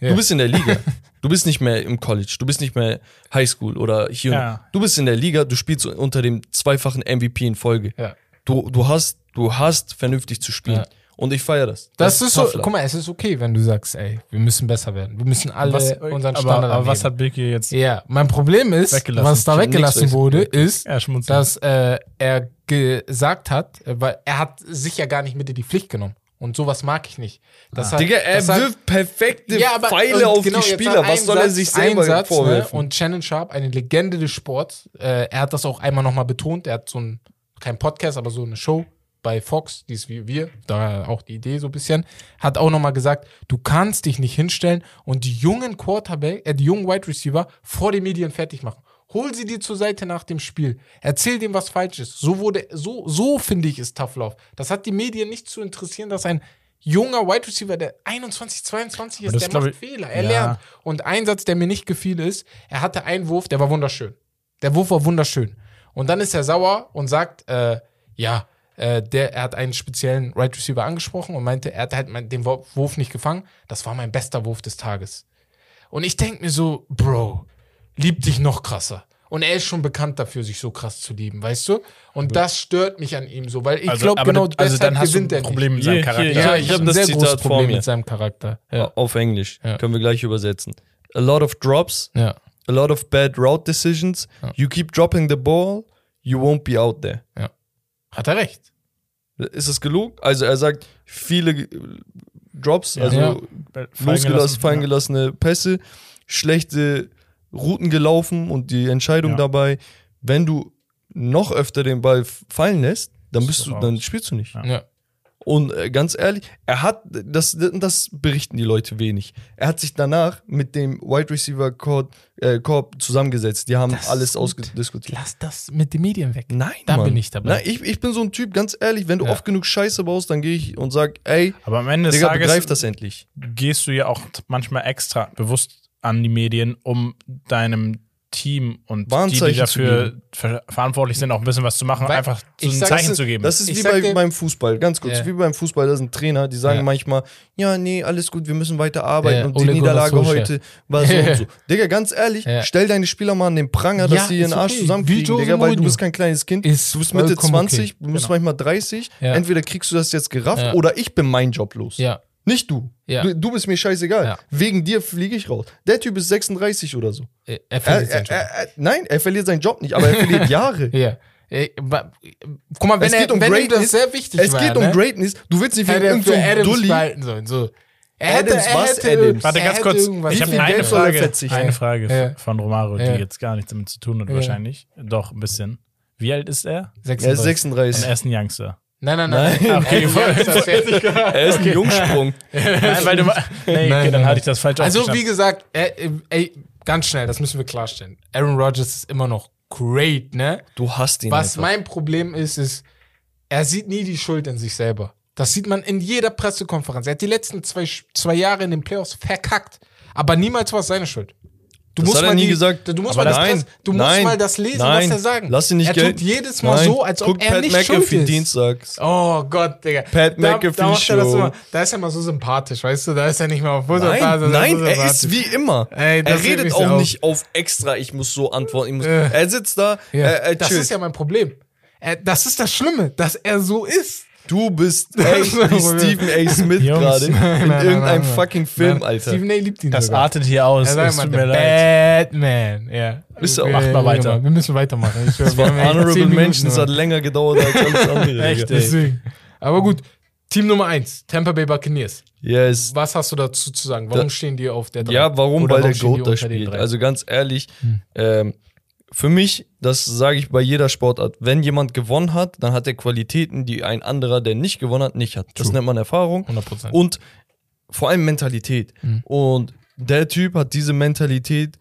Du bist in der Liga. Du bist nicht mehr im College, du bist nicht mehr Highschool oder hier. Ja. Du bist in der Liga, du spielst unter dem zweifachen MVP in Folge. Ja. Du, du hast, du hast vernünftig zu spielen. Ja. Und ich feiere das. Das, ist so, guck mal, es ist okay, wenn du sagst, ey, wir müssen besser werden. Wir müssen alle Was, unseren aber, Standard aber was anheben. hat Bilke jetzt? Ja, mein Problem ist, was da weggelassen wurde, ist, Ja, dass äh, er gesagt hat, äh, weil er hat sich ja gar nicht mit in die Pflicht genommen. Und sowas mag ich nicht. Das hat, Digga, er das hat- wirft perfekte ja, aber, Pfeile auf genau, die Spieler. Was ein soll er Satz- sich selber Satz, vorwerfen? Ne? Und Shannon Sharp, eine Legende des Sports, äh, er hat das auch einmal nochmal betont. Er hat so ein, kein Podcast, aber so eine Show bei Fox, die ist wie wir, da auch die Idee so ein bisschen, hat auch nochmal gesagt, du kannst dich nicht hinstellen und die jungen Quarterback, äh, die jungen Wide Receiver vor den Medien fertig machen. Hol sie dir zur Seite nach dem Spiel. Erzähl dem, was falsch ist. So wurde, so, so finde ich, ist Tough Love. Das hat die Medien nicht zu interessieren, dass ein junger Wide Receiver, der 21, 22 ist, der macht ich- Fehler. Er ja. lernt. Und ein Satz, der mir nicht gefiel, ist, er hatte einen Wurf, der war wunderschön. Der Wurf war wunderschön. Und dann ist er sauer und sagt, äh, ja, äh, der, er hat einen speziellen Right Receiver angesprochen und meinte, er hat halt mein- den Wurf nicht gefangen. Das war mein bester Wurf des Tages. Und ich denke mir so, Bro, lieb dich noch krasser. Und er ist schon bekannt dafür, sich so krass zu lieben, weißt du? Und das stört mich an ihm so, weil ich Also, glaube, genau du- also deshalb dann hast du gewinnt ein nicht. Problem mit Hier, seinem hier, Charakter. hier. Ja, ich ich hab habe ein das sehr Zitat großes vor Problem mir. mit seinem Charakter. Ja. Auf Englisch. Ja. Können wir gleich übersetzen. A lot of drops, ja. a lot of bad route decisions. You keep dropping the ball, you won't be out there. Hat er recht. Ist es gelogen? Also er sagt, viele äh, Drops, also Ja. losgelassen, fallen gelassene Pässe, schlechte Routen gelaufen und die Entscheidung Ja. dabei, wenn du noch öfter den Ball fallen lässt, dann bist du, du dann spielst du nicht. Ja. Und äh, ganz ehrlich, er hat, das, das berichten die Leute wenig. Er hat sich danach mit dem Wide Receiver Korb, äh, Korb zusammengesetzt. Die haben Das alles ausdiskutiert. Lass das mit den Medien weg. Nein, Da Mann. bin ich dabei. Nein, ich, ich bin so ein Typ, ganz ehrlich, wenn du Ja. oft genug Scheiße baust, dann gehe ich und sag, ey, Aber am Ende Digga, Tages begreif das endlich. gehst du ja auch manchmal extra bewusst an die Medien, um deinem Team und die, die dafür ver verantwortlich sind, auch ein bisschen was zu machen, Weil- einfach so ein sag- Zeichen Das ist, zu geben. das ist Ich wie bei, beim Fußball, ganz kurz, Ja. wie beim Fußball, da sind Trainer, die sagen Ja. manchmal, ja, nee, alles gut, wir müssen weiter arbeiten Ja, und die Ole Gunnar Niederlage heute war so und so. Digga, ganz ehrlich, stell deine Spieler mal an den Pranger, dass Ja, sie ihren ist Arsch okay. zusammenkriegen, Digga, weil du bist kein kleines Kind, Ist du bist Mitte vollkommen 20, okay. du bist Genau. manchmal 30, Ja. entweder kriegst du das jetzt gerafft oder ich bin mein Job los. Ja. Nicht du. Ja. du. Du bist mir scheißegal. Ja. Wegen dir fliege ich raus. Der Typ ist 36 oder so. Er, er Er, verliert er, seinen Job. er, er, nein, er verliert seinen Job nicht, aber er verliert Jahre. Ja. Guck mal, wenn, Es er, geht um wenn Greatness. das sehr wichtig Es war, geht um ne? Greatness. Du willst nicht wegen er irgendeinem Dulli. sollen. So. Er hätte, Adams, er was hätte, Adams? Warte, ganz kurz. Ich habe eine Frage, eine Frage Ja. von Romaro, die jetzt gar nichts damit zu tun hat, Ja. wahrscheinlich. Doch, ein bisschen. Wie alt ist er? Er ist 36. 36. Er ist ein Youngster. Nein, nein, nein. Nein. Okay, Ey, fertig? Er ist ein Jungsprung. Nein, weil du. Nee, okay, Nein, dann nein, hatte ich das falsch Also, wie gesagt, er, ey, ganz schnell, das müssen wir klarstellen. Aaron Rodgers ist immer noch great, ne? Du hast ihn Was einfach. mein Problem ist, ist, er sieht nie die Schuld in sich selber. Das sieht man in jeder Pressekonferenz. Er hat die letzten zwei, zwei Jahre in den Playoffs verkackt. Aber niemals war es seine Schuld. Du Das hat er nie die, gesagt. Du musst, mal das, nein, du musst nein, mal das lesen, nein. was er sagt. Lass ihn nicht er tut jedes Mal Nein. so, als ob er Pat nicht schuld McAfee ist. dienstags. Oh Gott, Digga. Pat da, McAfee da, Show. immer, da ist er mal so sympathisch, weißt du? Da ist er nicht mehr auf Fußball. Nein, nein, er ist wie immer. Ey, er redet auch auf. nicht auf extra, ich muss so antworten. Muss, Äh. Er sitzt da, Ja, er, er das ist ja mein Problem. Das ist das Schlimme, dass er so ist. Du bist mein wie. Stephen A. Smith gerade in irgendeinem nein, nein. fucking Film, Nein, Alter. Stephen A. liebt ihn Das sogar. artet hier aus. Sagt Es tut der mir leid. Batman. Ja. Bist du auch- Wir- Macht mal weiter. Wir müssen weitermachen. Ich, Das war Honorable Mention, es hat länger gedauert als alles andere. Echt, ey. Deswegen. Aber gut, Team Nummer 1, Tampa Bay Buccaneers. Yes. Was hast du dazu zu sagen? Warum Da- stehen die auf der drei? Ja, warum? Oder Weil der stehen die Goat da spielt. Also ganz ehrlich, Hm. ähm, für mich, das sage ich bei jeder Sportart, wenn jemand gewonnen hat, dann hat er Qualitäten, die ein anderer, der nicht gewonnen hat, nicht hat. Das True. nennt man Erfahrung 100%. und vor allem Mentalität. Mhm. Und der Typ hat diese Mentalität,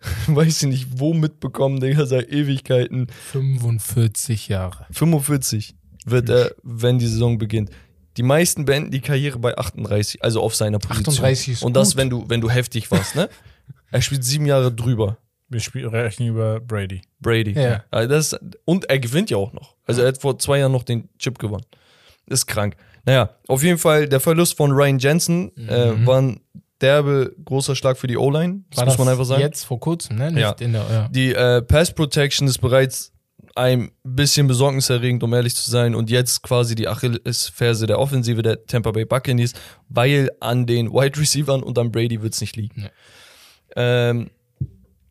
weiß ich nicht, wo mitbekommen, Digga, seit Ewigkeiten. 45 Jahre. 45 wird er, wenn die Saison beginnt. Die meisten beenden die Karriere bei 38, also auf seiner Position. 38 ist Und das, gut. wenn du, wenn du heftig warst, ne? Er spielt sieben Jahre drüber. Wir spielen rechnen über Brady. Brady. Ja. Also das, und er gewinnt ja auch noch. Also er hat vor zwei Jahren noch den Chip gewonnen. Ist krank. Naja, auf jeden Fall, der Verlust von Ryan Jensen äh, Mhm. war ein derbe großer Schlag für die O-Line. Das War muss man einfach sagen. Jetzt vor kurzem, ne? Nicht Ja. in der, ja. Die äh, Pass Protection ist bereits ein bisschen besorgniserregend, um ehrlich zu sein. Und jetzt quasi die Achillesferse der Offensive der Tampa Bay Buccaneers, weil an den Wide Receivern und an Brady wird es nicht liegen. Nee. Ähm,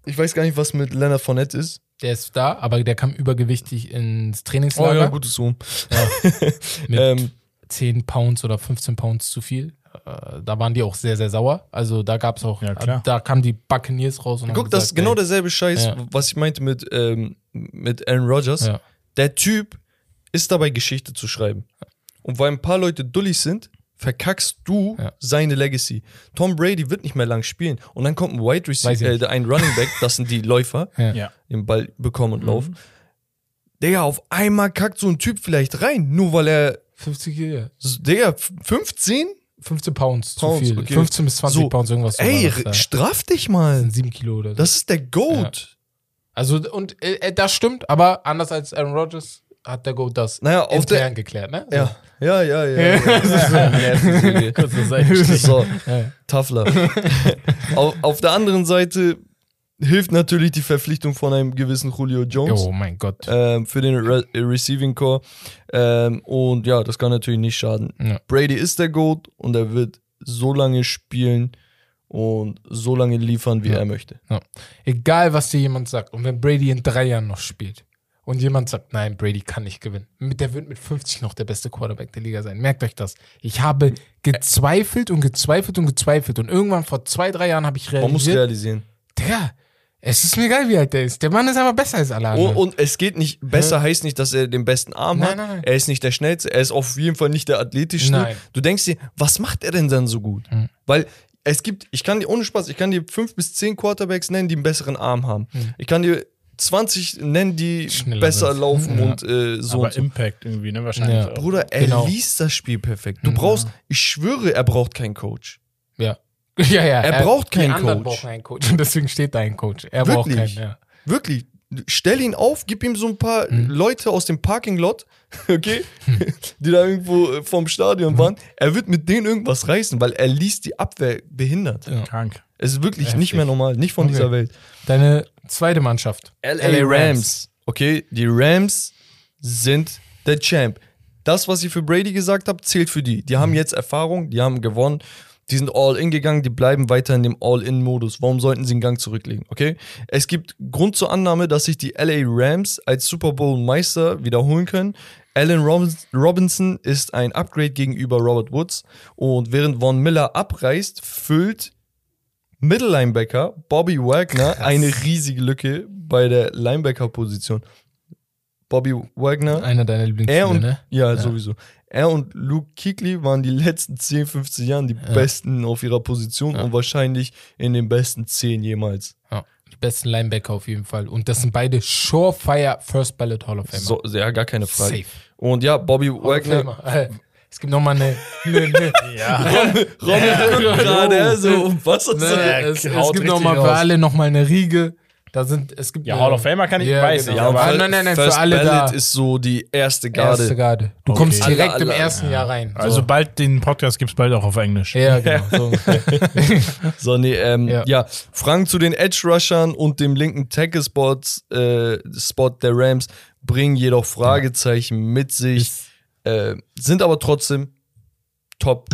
ich weiß gar nicht, was mit Leonard Fournette ist. Der ist da, aber der kam übergewichtig ins Oh Trainingslager. ja, gutes Zoom. mit Ähm, 10 Pounds oder 15 Pounds zu viel. Äh, Da waren die auch sehr, sehr sauer. Also da gab es auch, Ja, klar. da kamen die Buccaneers raus und Guck, haben das ist gesagt, genau ey, derselbe Scheiß, Ja. was ich meinte mit, ähm, mit Aaron Rodgers. Ja. Der Typ ist dabei, Geschichte zu schreiben. Und weil ein paar Leute dullig sind, verkackst du Ja. seine Legacy. Tom Brady wird nicht mehr lang spielen. Und dann kommt ein Wide Receiver, äh, ein Running Back, das sind die Läufer, Ja. Ja. den Ball bekommen Mhm. und laufen. Digga, auf einmal kackt so ein Typ vielleicht rein, nur weil er, 50 Jahre. Digga, 15? 15 Pounds, Pounds, zu viel. okay. 15 bis 20 So, Pounds, irgendwas. so Ey, das da. straff dich Das mal. sind 7 Kilo oder so. Das ist der Goat. also, und äh, äh, das stimmt, aber anders als Aaron Rodgers hat der Goat das Naja, auf der, intern geklärt, ne? So. Ja, ja, ja, ja. ja. Kurze Seitenstrich. so, Ja. Tougher. auf, auf der anderen Seite hilft natürlich die Verpflichtung von einem gewissen Julio Jones Oh mein Gott. ähm, für den Re Receiving Core. Ähm, und ja, das kann natürlich nicht schaden. Ja. Brady ist der GOAT und er wird so lange spielen und so lange liefern, wie Ja. er möchte. Egal, was dir jemand sagt. Und wenn Brady in drei Jahren noch spielt und jemand sagt, nein, Brady kann nicht gewinnen, mit- der wird mit 50 noch der beste Quarterback der Liga sein. Merkt euch das. Ich habe gezweifelt und gezweifelt und gezweifelt. Und irgendwann vor zwei, drei Jahren habe ich Man muss realisiert, realisieren. Digga, Es ist mir egal, wie alt der ist. Der Mann ist aber besser als alle Und, anderen. und es geht nicht, besser heißt nicht, dass er den besten Arm Nein, hat. nein, nein. Er ist nicht der schnellste, er ist auf jeden Fall nicht der athletischste. Nein. Du denkst dir, was macht er denn dann so gut? Weil es gibt, ich kann dir ohne Spaß, ich kann dir fünf bis zehn Quarterbacks nennen, die einen besseren Arm haben. Ich kann dir 20 nennen, die Schneller besser sind. laufen Ja. und äh, so Aber und so. Impact irgendwie, ne? Wahrscheinlich. Ja. auch. Bruder, er Genau. liest das Spiel perfekt. Du brauchst, ich schwöre, er braucht keinen Coach. ja. Ja, ja. Er braucht die keinen Coach. einen Coach. Und deswegen steht da ein Coach. Er braucht Wirklich? keinen, ja. Wirklich. Stell ihn auf, gib ihm so ein paar Mhm. Leute aus dem Parking-Lot, okay, die da irgendwo äh, vorm Stadion Mhm. waren. Er wird mit denen irgendwas reißen, weil er liest die Abwehr behindert. Ja. Krank. Es ist wirklich Heftig. nicht mehr normal, nicht von Okay. dieser Welt. Deine zweite Mannschaft. LA Rams. Okay, die Rams sind der Champ. Das, was ich für Brady gesagt habe, zählt für die. Die Mhm. haben jetzt Erfahrung, die haben gewonnen, die sind all in gegangen, die bleiben weiter in dem All-in-Modus. Warum sollten sie einen Gang zurücklegen? Okay? Es gibt Grund zur Annahme, dass sich die LA Rams als Super Bowl-Meister wiederholen können. Allen Robins- Robinson ist ein Upgrade gegenüber Robert Woods und während Von Miller abreißt, füllt Mittellinebacker Bobby Wagner eine riesige Lücke bei der Linebacker-Position. Bobby Wagner, Einer deiner er Lieblingsspieler, ne? ja, sowieso. Er und Luke Kuechly waren die letzten 10, 15 Jahren die besten auf ihrer Position und wahrscheinlich in den besten 10 jemals. Ja. Die besten Linebacker auf jeden Fall. Und das sind beide Surefire First Ballot Hall of Famer. So, ja, gar keine Frage. Safe. Und ja, Bobby Hall Wagner. Es gibt nochmal eine. eine, eine Ja. Ron guckt gerade, er so, um was ist ne, das? es, es gibt nochmal für alle nochmal eine Riege. Da sind, es gibt Ja, eine- Hall of Famer kann ich, Ja, weiß genau. ich. Ja, aber nein, nein, nein, für First alle Ballot da. ist so die erste Erste Garde. Garde. Du Okay. kommst direkt Alle, im alle. ersten Jahr rein. So. also bald den Podcast gibt es bald auch auf Englisch. ja, genau. So. So, nee, ähm, ja. Ja. Fragen zu den Edge-Rushern und dem linken Tackle-Spot äh, Spot der Rams bringen jedoch Fragezeichen mit sich, äh, sind aber trotzdem top.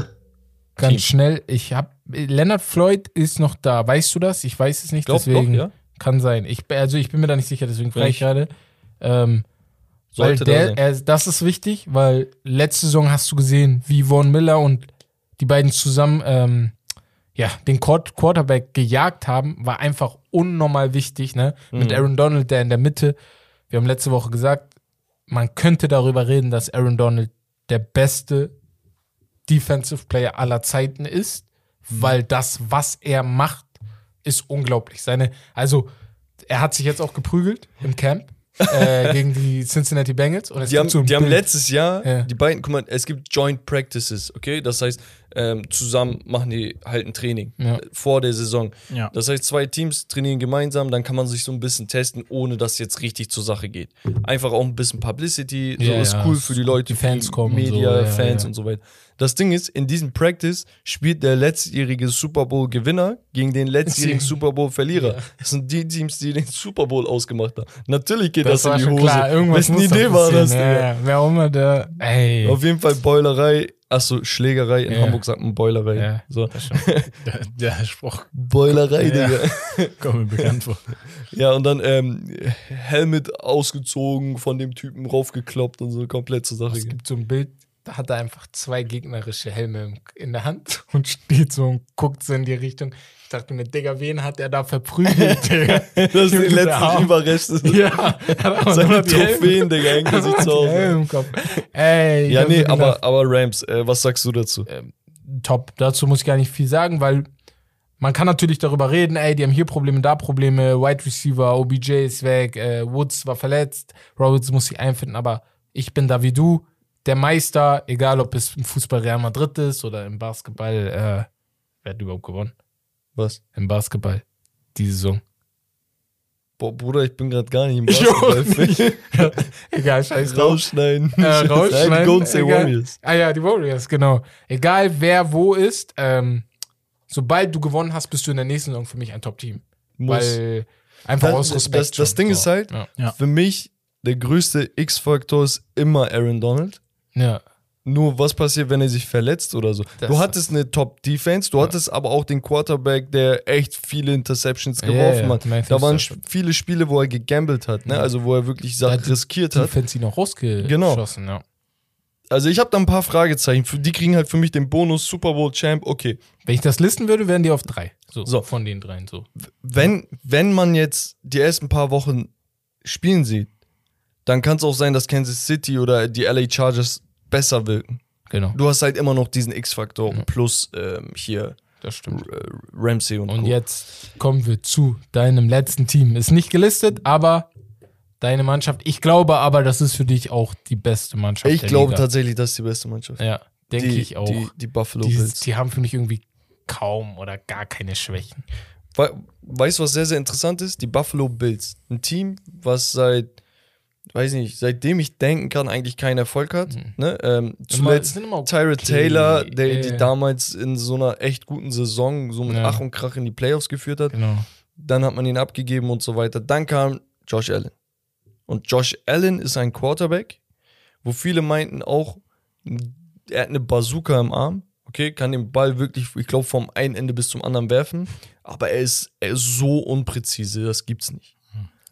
Ganz Team. schnell. Ich hab. Leonard Floyd ist noch da. Weißt du das? Ich weiß es nicht, Glaub deswegen. doch, ja. Kann sein. Ich, also ich bin mir da nicht sicher, deswegen frage ich gerade. Ähm, weil Sollte da der, sein. er, das ist wichtig, weil letzte Saison hast du gesehen, wie Von Miller und die beiden zusammen ähm, ja, den Quart Quarterback gejagt haben, war einfach unnormal wichtig, ne? Mit Mhm. Aaron Donald, der in der Mitte. Wir haben letzte Woche gesagt, man könnte darüber reden, dass Aaron Donald der beste Defensive Player aller Zeiten ist, Mhm. weil das, was er macht, ist unglaublich. Seine, also, er hat sich jetzt auch geprügelt im Camp äh, gegen die Cincinnati Bengals. Und es Die haben, so die haben letztes Jahr, Ja. die beiden, guck mal, es gibt Joint Practices, okay? Das heißt, ähm, zusammen machen die halt ein Training Ja. vor der Saison. Ja. Das heißt, zwei Teams trainieren gemeinsam, dann kann man sich so ein bisschen testen, ohne dass jetzt richtig zur Sache geht. Einfach auch ein bisschen Publicity, so Ja, ist cool für die Leute, die Fans kommen und so, Media, Fans und so weiter. Das Ding ist, in diesem Practice spielt der letztjährige Super Bowl-Gewinner gegen den letztjährigen Super Bowl-Verlierer. Das sind die Teams, die den Super Bowl ausgemacht haben. Natürlich geht das, Das in die Hose. klar. Irgendwas Wessen muss Idee war das, ja, ja. Wer auch immer der. Ey. Auf jeden Fall Beulerei. Achso, Schlägerei. In Ja. Hamburg sagt man Beulerei. Ja. So. Der, der Spruch Beulerei, Ja. Digga. kommt mir bekannt vor. Ja, und dann ähm, Helmet ausgezogen, von dem Typen raufgekloppt und so komplett zur Sache. Es gibt so ein Bild, da hat er einfach zwei gegnerische Helme in der Hand und steht so und guckt so in die Richtung. Ich dachte mir, Digga, wen hat er da verprügelt, Digga? Das sind die Arm. Überreste. ja, Seine Trophäen, Digga, hängen hat sich zu Hause. Helme im Kopf. Ey, Ja, nee, aber, aber Rams, äh, was sagst du dazu? top. Dazu muss ich gar nicht viel sagen, weil man kann natürlich darüber reden, ey, die haben hier Probleme, da Probleme, Wide Receiver, OBJ ist weg, äh, Woods war verletzt, Roberts muss sich einfinden, aber ich bin da wie du, der Meister, egal ob es im Fußball Real Madrid ist oder im Basketball, äh, wer hat überhaupt gewonnen? Was? Im Basketball, die Saison. Boah, Bruder, ich bin gerade gar nicht im Basketball. Egal, scheiß drauf. Rausschneiden. äh, rausschneiden. Nein, Golden State. Warriors. Ah ja, die Warriors, genau. Egal wer wo ist, ähm, sobald du gewonnen hast, bist du in der nächsten Saison für mich ein Top-Team. Muss. Weil einfach Das- aus Respekt. das- das. Ding ist halt-. Ja. Für mich, der größte X-Faktor ist immer Aaron Donald. Ja. Nur was passiert, wenn er sich verletzt oder so? Das- du hattest eine Top-Defense, du hattest aber auch den Quarterback, der echt viele Interceptions Ja, geworfen ja, hat. Matthew Da waren viele Spiele, wo er gegambelt hat, ne? Ja. also wo er wirklich Sachen hat riskiert hat. Defense ihn auch rausgeschossen, Genau. ja. Also ich habe da ein paar Fragezeichen. Die kriegen halt für mich den Bonus Super Bowl Champ. Okay, Wenn ich das listen würde, wären die auf drei. So, So. von den dreien so. wenn, wenn man jetzt die ersten paar Wochen spielen sieht, dann kann es auch sein, dass Kansas City oder die LA Chargers besser wirken. Genau, Du hast halt immer noch diesen X-Faktor plus ähm, hier das stimmt. äh, Ramsey und, Und Co. jetzt kommen wir zu deinem letzten Team. Ist nicht gelistet, aber deine Mannschaft. Ich glaube aber, das ist für dich auch die beste Mannschaft. Ich glaube Liga. tatsächlich, das ist die beste Mannschaft. Ja, denke die, ich auch. Die, die Buffalo die, Bills. die haben für mich irgendwie kaum oder gar keine Schwächen. We weißt du, was sehr, sehr interessant ist? Die Buffalo Bills. Ein Team, was seit, weiß nicht, seitdem ich denken kann, eigentlich keinen Erfolg hat. Ne? Ähm, zuletzt okay. Taylor, der die Ja. damals in so einer echt guten Saison so mit Ja. Ach und Krach in die Playoffs geführt hat. Genau. Dann hat man ihn abgegeben und so weiter. Dann kam Josh Allen. Und Josh Allen ist ein Quarterback, wo viele meinten auch, er hat eine Bazooka im Arm. Okay, kann den Ball wirklich, ich glaube, vom einen Ende bis zum anderen werfen. Aber er ist, er ist so unpräzise, das gibt's nicht.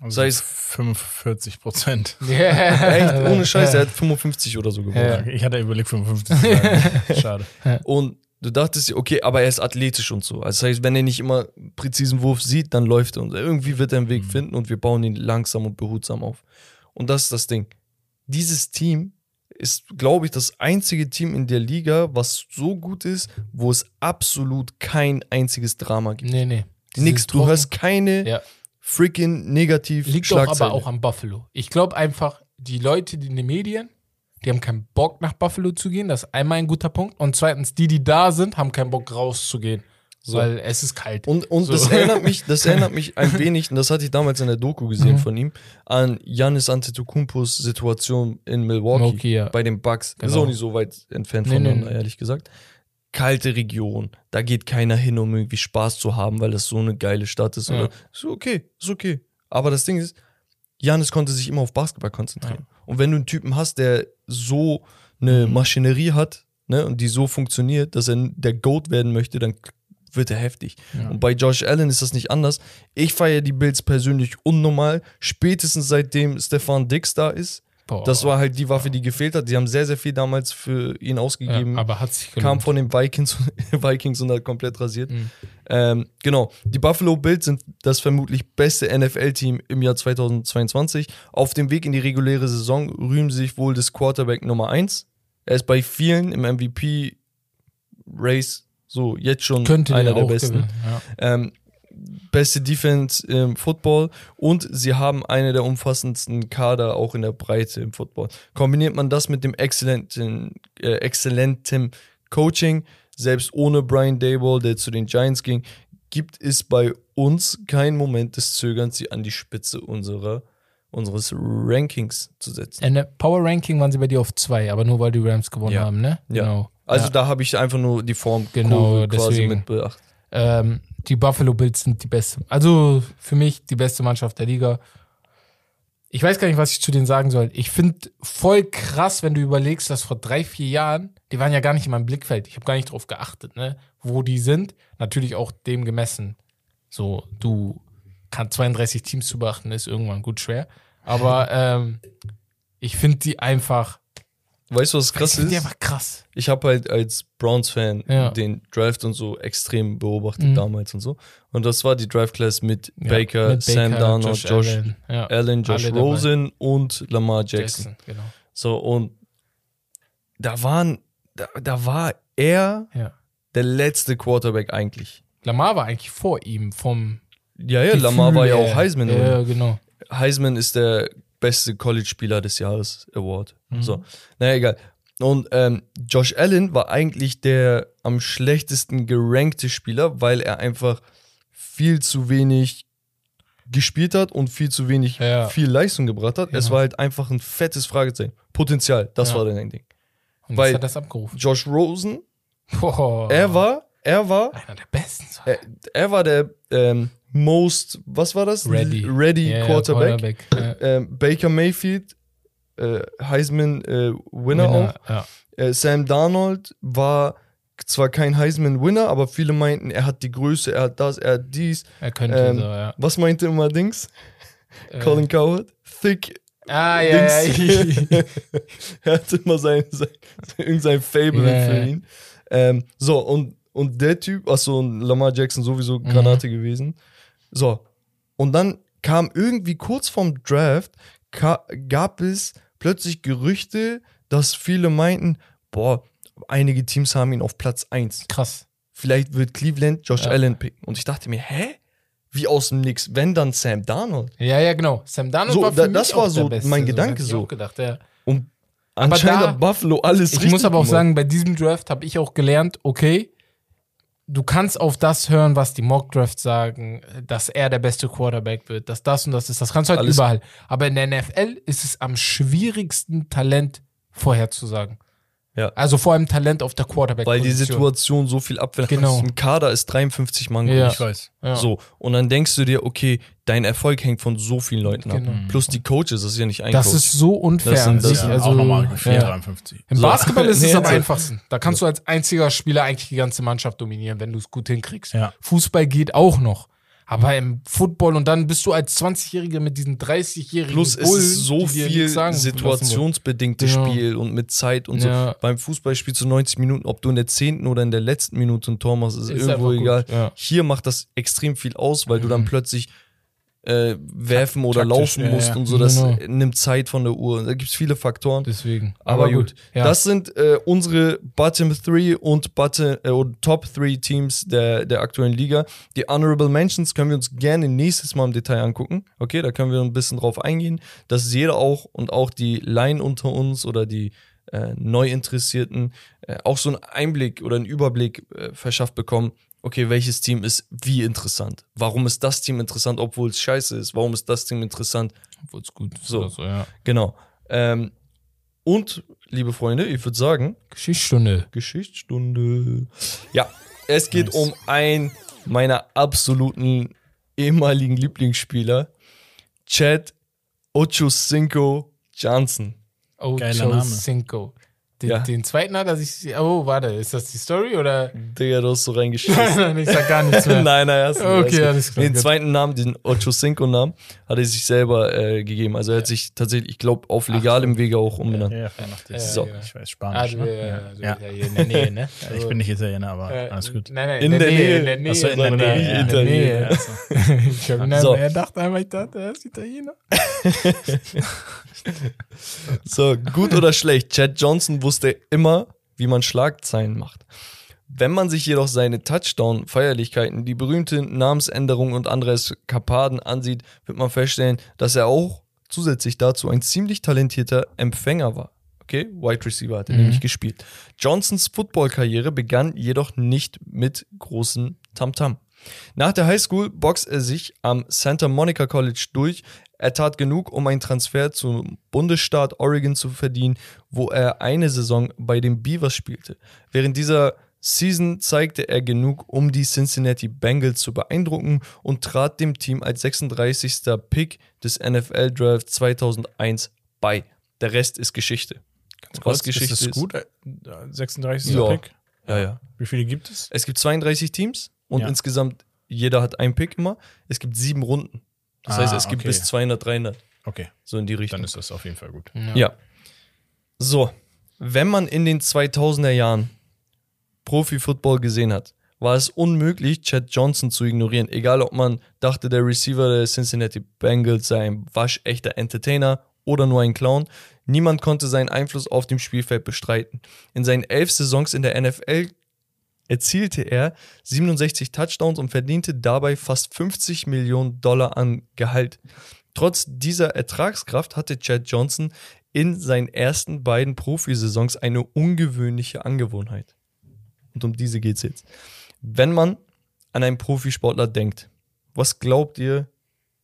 Also Sei es- 45 Prozent. Echt, ohne Scheiß, er hat 55 oder so gewonnen. Ja. Ich hatte überlegt 55 zu sagen. Schade. Und du dachtest okay, aber er ist athletisch und so. Also das heißt, wenn er nicht immer präzisen Wurf sieht, dann läuft er und irgendwie wird er einen Weg finden und wir bauen ihn langsam und behutsam auf. Und das ist das Ding. Dieses Team ist, glaube ich, das einzige Team in der Liga, was so gut ist, wo es absolut kein einziges Drama gibt. Nee, nee. Die Nix, du trocken. hörst keine Ja. Freaking negativ Liegt doch aber Schlagzeile. auch am Buffalo. Ich glaube einfach, die Leute, die in den Medien, die haben keinen Bock nach Buffalo zu gehen. Das ist einmal ein guter Punkt. Und zweitens, die, die da sind, haben keinen Bock rauszugehen. Weil es ist kalt. Und, und So. das erinnert mich, das erinnert mich ein wenig, und das hatte ich damals in der Doku gesehen Mhm. von ihm, an Janis Antetokounmpos Situation in Milwaukee, Milwaukee, ja. bei den Bucks. Ist Genau. auch nicht so weit entfernt Nee, voneinander, nee. ehrlich gesagt. Kalte Region, da geht keiner hin, um irgendwie Spaß zu haben, weil das so eine geile Stadt ist. Ja. Oder, ist okay, ist okay. Aber das Ding ist, Janis konnte sich immer auf Basketball konzentrieren. Und wenn du einen Typen hast, der so eine Mhm. Maschinerie hat, ne, und die so funktioniert, dass er der GOAT werden möchte, dann wird er heftig. Und bei Josh Allen ist das nicht anders. Ich feiere die Bills persönlich unnormal. Spätestens seitdem Stefan Dix da ist. Boah. Das war halt die Waffe, die gefehlt hat. Die haben sehr, sehr viel damals für ihn ausgegeben. ja, aber hat sich Kam gelohnt. von den Vikings, Vikings und hat komplett rasiert. Mhm. Ähm, genau. Die Buffalo Bills sind das vermutlich beste NFL-Team im Jahr 2022. Auf dem Weg in die reguläre Saison rühmen sie sich wohl des Quarterback Nummer 1. Er ist bei vielen im MVP-Race so jetzt schon Könnte einer der besten. gewinnen. Ja. Ähm, beste Defense im Football und sie haben eine der umfassendsten Kader auch in der Breite im Football. Kombiniert man das mit dem exzellenten, äh, exzellentem Coaching, selbst ohne Brian Dayball, der zu den Giants ging, gibt es bei uns keinen Moment des Zögerns, sie an die Spitze unserer, unseres Rankings zu setzen. In der Power Ranking waren sie bei dir auf zwei, aber nur weil die Rams gewonnen Ja. haben, ne? Ja. Genau. Also ja. da habe ich einfach nur die Form Genau, quasi deswegen. mit beachtet. ähm, die Buffalo Bills sind die beste. Also für mich die beste Mannschaft der Liga. Ich weiß gar nicht, was ich zu denen sagen soll. Ich finde voll krass, wenn du überlegst, dass vor drei, vier Jahren, die waren ja gar nicht in meinem Blickfeld. Ich habe gar nicht drauf geachtet, ne? wo die sind. Natürlich auch dem gemessen. So, du kannst 32 Teams zu beachten, ist irgendwann gut schwer. Aber ähm, ich finde die einfach Weißt du, was krass ist? Die einfach krass. ich habe halt als Browns-Fan Ja. den Draft und so extrem beobachtet Mhm. damals und so. Und das war die Draft-Class mit Ja, Baker, mit Sam Baker, Darnold, Josh, Allen, ja, Allen, Josh alle dabei. Rosen und Lamar Jackson. Jackson, genau. So, und da waren, da, da war er Ja. der letzte Quarterback eigentlich. Lamar war eigentlich vor ihm vom Ja, ja, Gefühl Lamar war ja auch Heisman. Ja, genau. Heisman ist der beste College-Spieler des Jahres Award. Mhm. So, naja, egal. Und ähm, Josh Allen war eigentlich der am schlechtesten gerankte Spieler, weil er einfach viel zu wenig gespielt hat und viel zu wenig Ja. viel Leistung gebracht hat. Es Genau. war halt einfach ein fettes Fragezeichen. Potenzial, das Ja. war dann ein Ding. Und Weil- hat das abgerufen. Josh Rosen, Boah. er war, er war, einer der besten. Er, er war der ähm, most, was war das? Ready. Ready Ja, ja, Quarterback. Ja. ähm, Baker Mayfield, äh, Heisman äh, Winner, auch. Ja. Äh, Sam Darnold war zwar kein Heisman-Winner, aber viele meinten, er hat die Größe, er hat das, er hat dies. Er könnte Ähm, so, ja. Was meinte immer Dings? Äh, Colin Coward? Thick, Ah, ja, ja. Dings. er hat immer sein, sein, irgendein Fable Ja, für ja. ihn. Ähm, so, und, und der Typ, achso, und Lamar Jackson sowieso Mhm. Granate gewesen. So, und dann kam irgendwie kurz vorm Draft, gab es plötzlich Gerüchte, dass viele meinten, boah, einige Teams haben ihn auf Platz 1. Krass. Vielleicht wird Cleveland Josh Ja. Allen picken. Und ich dachte mir, hä? Wie aus dem Nix? Wenn dann Sam Darnold? Ja, ja, genau. Sam Darnold So, war für da- das war so Beste, mein Gedanke so. Auch gedacht, ja. Und anscheinend da- hat Buffalo alles Ich muss aber auch sagen, bei diesem Draft habe ich auch gelernt, okay, du kannst auf das hören, was die Mock-Drafts sagen, dass er der beste Quarterback wird, dass das und das ist. Das kannst du halt Alles- überall. Aber in der NFL ist es am schwierigsten, Talent vorherzusagen. Ja. Also vor allem Talent auf der quarterback Weil die Situation so viel abwendet. Genau. Ein Kader ist 53 Mann Ja. groß. Ich weiß. Ja. So, und dann denkst du dir, okay, dein Erfolg hängt von so vielen Leuten Genau. ab. Plus die Coaches, das ist ja nicht ein Das Coach. ist so unfair. Das sind- an das Ja, also, auch nochmal ja. 453. Im So. Basketball ist es am also- einfachsten. Da kannst du als einziger Spieler eigentlich die ganze Mannschaft dominieren, wenn du es gut hinkriegst. Ja. Fußball geht auch noch. Aber im Football und dann bist du als 20-Jähriger mit diesen 30-Jährigen. Plus Bullen, ist so viel situationsbedingtes Ja. Spiel und mit Zeit und Ja. so. Beim Fußball spielst du 90 Minuten, ob du in der 10. oder in der letzten Minute ein Tor machst, ist, Ist irgendwo egal. ja. Hier macht das extrem viel aus, weil du Mhm. dann plötzlich äh, werfen oder taktisch, laufen ja, musst ja. und so. Das Genau. nimmt Zeit von der Uhr. Da gibt es viele Faktoren. Deswegen. Aber, gut, Ja. das sind äh, unsere Bottom 3 und, Bottom, äh, Top 3 Teams der, der aktuellen Liga. Die Honorable Mentions können wir uns gerne nächstes Mal im Detail angucken. Okay, da können wir ein bisschen drauf eingehen, dass jeder auch und auch die Laien unter uns oder die äh, Neuinteressierten äh, auch so einen Einblick oder einen Überblick äh, verschafft bekommen. Okay, welches Team ist wie interessant? Warum ist das Team interessant, obwohl es scheiße ist? Warum ist das Team interessant? Obwohl es gut ist So. so, ja. Genau. Ähm, und, liebe Freunde, ich würde sagen, Geschichtsstunde. Geschichtsstunde. Ja, es geht Nice. um einen meiner absoluten ehemaligen Lieblingsspieler, Chad Ochocinco Johnson. Ocho Geiler Name. Cinco. Den, Ja. den zweiten hat er sich. Oh, warte, ist das die Story oder? Digga, du hast so reingeschissen. Nein, ich sag gar nichts mehr. nein, nein, du Okay, alles klar, Den zweiten Namen, den Ochocinco-Namen, hat er sich selber äh, gegeben. Also er hat sich tatsächlich, ich glaube, auf legalem Wege auch umbenannt. Ja, vernachtet. Ja, So. genau. Ich weiß Spanisch. du, ne? äh, ja. Ja. ja in der Nähe, ne? Ja, ich bin nicht Italiener, aber Äh, alles gut. Nein, nein, In der Nähe. In der Nähe. Achso, in der. Nähe, In der. Nähe. ich hab So. so. er dachte einmal, ich dachte, er ist Italiener. So, gut oder schlecht? Chad Johnson wusste immer, wie man Schlagzeilen macht. Wenn man sich jedoch seine Touchdown-Feierlichkeiten, die berühmte Namensänderung und andere Eskapaden ansieht, wird man feststellen, dass er auch zusätzlich dazu ein ziemlich talentierter Empfänger war. Okay, Wide Receiver hat er Mhm. nämlich gespielt. Johnsons Footballkarriere begann jedoch nicht mit großen Tamtam. Nach der Highschool boxt er sich am Santa Monica College durch. Er tat genug, um einen Transfer zum Bundesstaat Oregon zu verdienen, wo er eine Saison bei den Beavers spielte. Während dieser Season zeigte er genug, um die Cincinnati Bengals zu beeindrucken und trat dem Team als 36. Pick des NFL Draft 2001 bei. Der Rest ist Geschichte. Was Geschichte ist das gut? Äh, 36. Ja. Pick? Ja, ja. Wie viele gibt es? Es gibt 32 Teams und Ja. insgesamt jeder hat einen Pick immer. Es gibt sieben Runden. Das Ah, heißt, es gibt okay. bis 200, 300. Okay, So in die Richtung. dann ist das auf jeden Fall gut. ja. So, wenn man in den 2000er Jahren Profi-Football gesehen hat, war es unmöglich, Chad Johnson zu ignorieren. Egal, ob man dachte, der Receiver der Cincinnati Bengals sei ein waschechter Entertainer oder nur ein Clown. Niemand konnte seinen Einfluss auf dem Spielfeld bestreiten. In seinen elf Saisons in der NFL erzielte er 67 Touchdowns und verdiente dabei fast 50 Millionen Dollar an Gehalt. Trotz dieser Ertragskraft hatte Chad Johnson in seinen ersten beiden Profisaisons eine ungewöhnliche Angewohnheit. Und um diese geht's jetzt. Wenn man an einen Profisportler denkt, was glaubt ihr,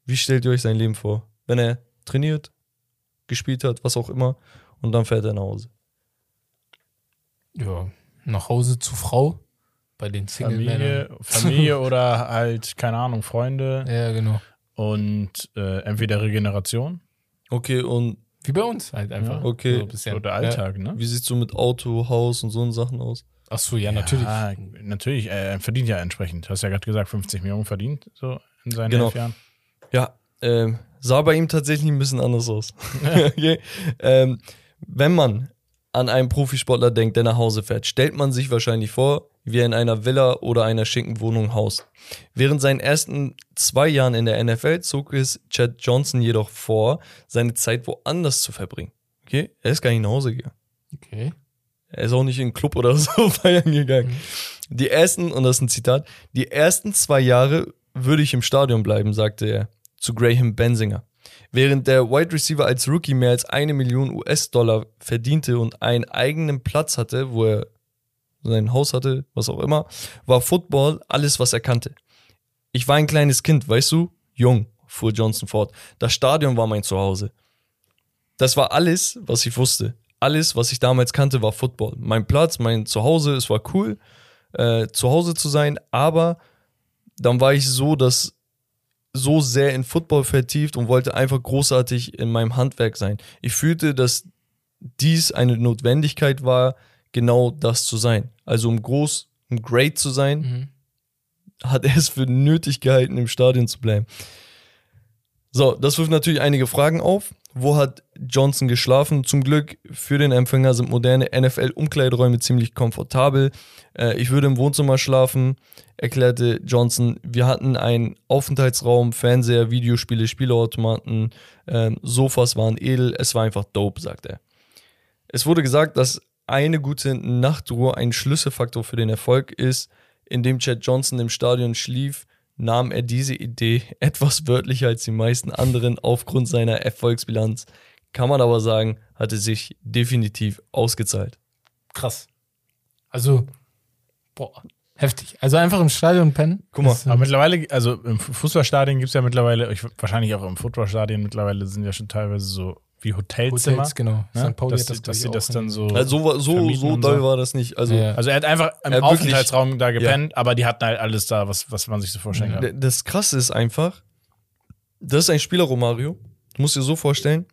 wie stellt ihr euch sein Leben vor? Wenn er trainiert, gespielt hat, was auch immer, und dann fährt er nach Hause. Ja, nach Hause zu Frau bei den Single-Männern. Familie, Familie oder halt, keine Ahnung, Freunde Ja, genau. und äh, entweder Regeneration Okay, und Wie bei uns halt einfach. Ja, okay. So bisschen. oder Alltag, ne? wie sieht's so mit Auto, Haus und so Sachen aus? Ja. Ach so, ja, natürlich. Ja, natürlich, äh, er verdient ja entsprechend. Du hast ja gerade gesagt, 50 Millionen verdient, so in seinen Genau. elf Jahren. Ja, ähm, sah bei ihm tatsächlich ein bisschen anders aus. okay. ähm, wenn man an einen Profisportler denkt, der nach Hause fährt, stellt man sich wahrscheinlich vor, wie er in einer Villa oder einer schicken Wohnung haust. Während seinen ersten zwei Jahren in der NFL zog es Chad Johnson jedoch vor, seine Zeit woanders zu verbringen. Okay, er ist gar nicht nach Hause gegangen. Okay. Er ist auch nicht in den Club oder so feiern gegangen. Die ersten, und das ist ein Zitat, die ersten zwei Jahre würde ich im Stadion bleiben, sagte er zu Graham Bensinger. Während der Wide Receiver als Rookie mehr als eine Million US-Dollar verdiente und einen eigenen Platz hatte, wo er sein Haus hatte, was auch immer, war Football alles, was er kannte. Ich war ein kleines Kind, weißt du? Jung, fuhr Johnson fort. Das Stadion war mein Zuhause. Das war alles, was ich wusste. Alles, was ich damals kannte, war Football. Mein Platz, mein Zuhause, es war cool, äh, zu Hause zu sein, aber dann war ich so, dass so sehr in Football vertieft und wollte einfach großartig in meinem Handwerk sein. Ich fühlte, dass dies eine Notwendigkeit war, genau das zu sein. Also um groß, um great zu sein, Mhm. hat er es für nötig gehalten, im Stadion zu bleiben. So, das wirft natürlich einige Fragen auf. Wo hat Johnson geschlafen? Zum Glück für den Empfänger sind moderne NFL-Umkleideräume ziemlich komfortabel. Äh, ich würde im Wohnzimmer schlafen, erklärte Johnson. Wir hatten einen Aufenthaltsraum, Fernseher, Videospiele, Spielautomaten, ähm, Sofas waren edel. Es war einfach dope, sagt er. Es wurde gesagt, dass eine gute Nachtruhe ein Schlüsselfaktor für den Erfolg ist. Indem Chad Johnson im Stadion schlief, nahm er diese Idee etwas wörtlicher als die meisten anderen aufgrund seiner Erfolgsbilanz. Kann man aber sagen, hatte sich definitiv ausgezahlt. Krass. Also, boah, heftig. Also einfach im Stadion pennen. Guck mal, Aber mittlerweile, also im Fußballstadion gibt es ja mittlerweile, ich, wahrscheinlich auch im Footballstadion mittlerweile sind ja schon teilweise so wie Hotelzimmer. Hotels, genau. Ne? St. Pauli dass, hat das, dass sie das dann so. also so, so, so doll so. war das nicht. Also Ja. Also er hat einfach im Er hat wirklich- Aufenthaltsraum da gepennt, aber die hatten halt alles da, was, was man sich so vorstellen kann. Das Krasse ist einfach, das ist ein Spieler, Romario. Du musst dir so vorstellen,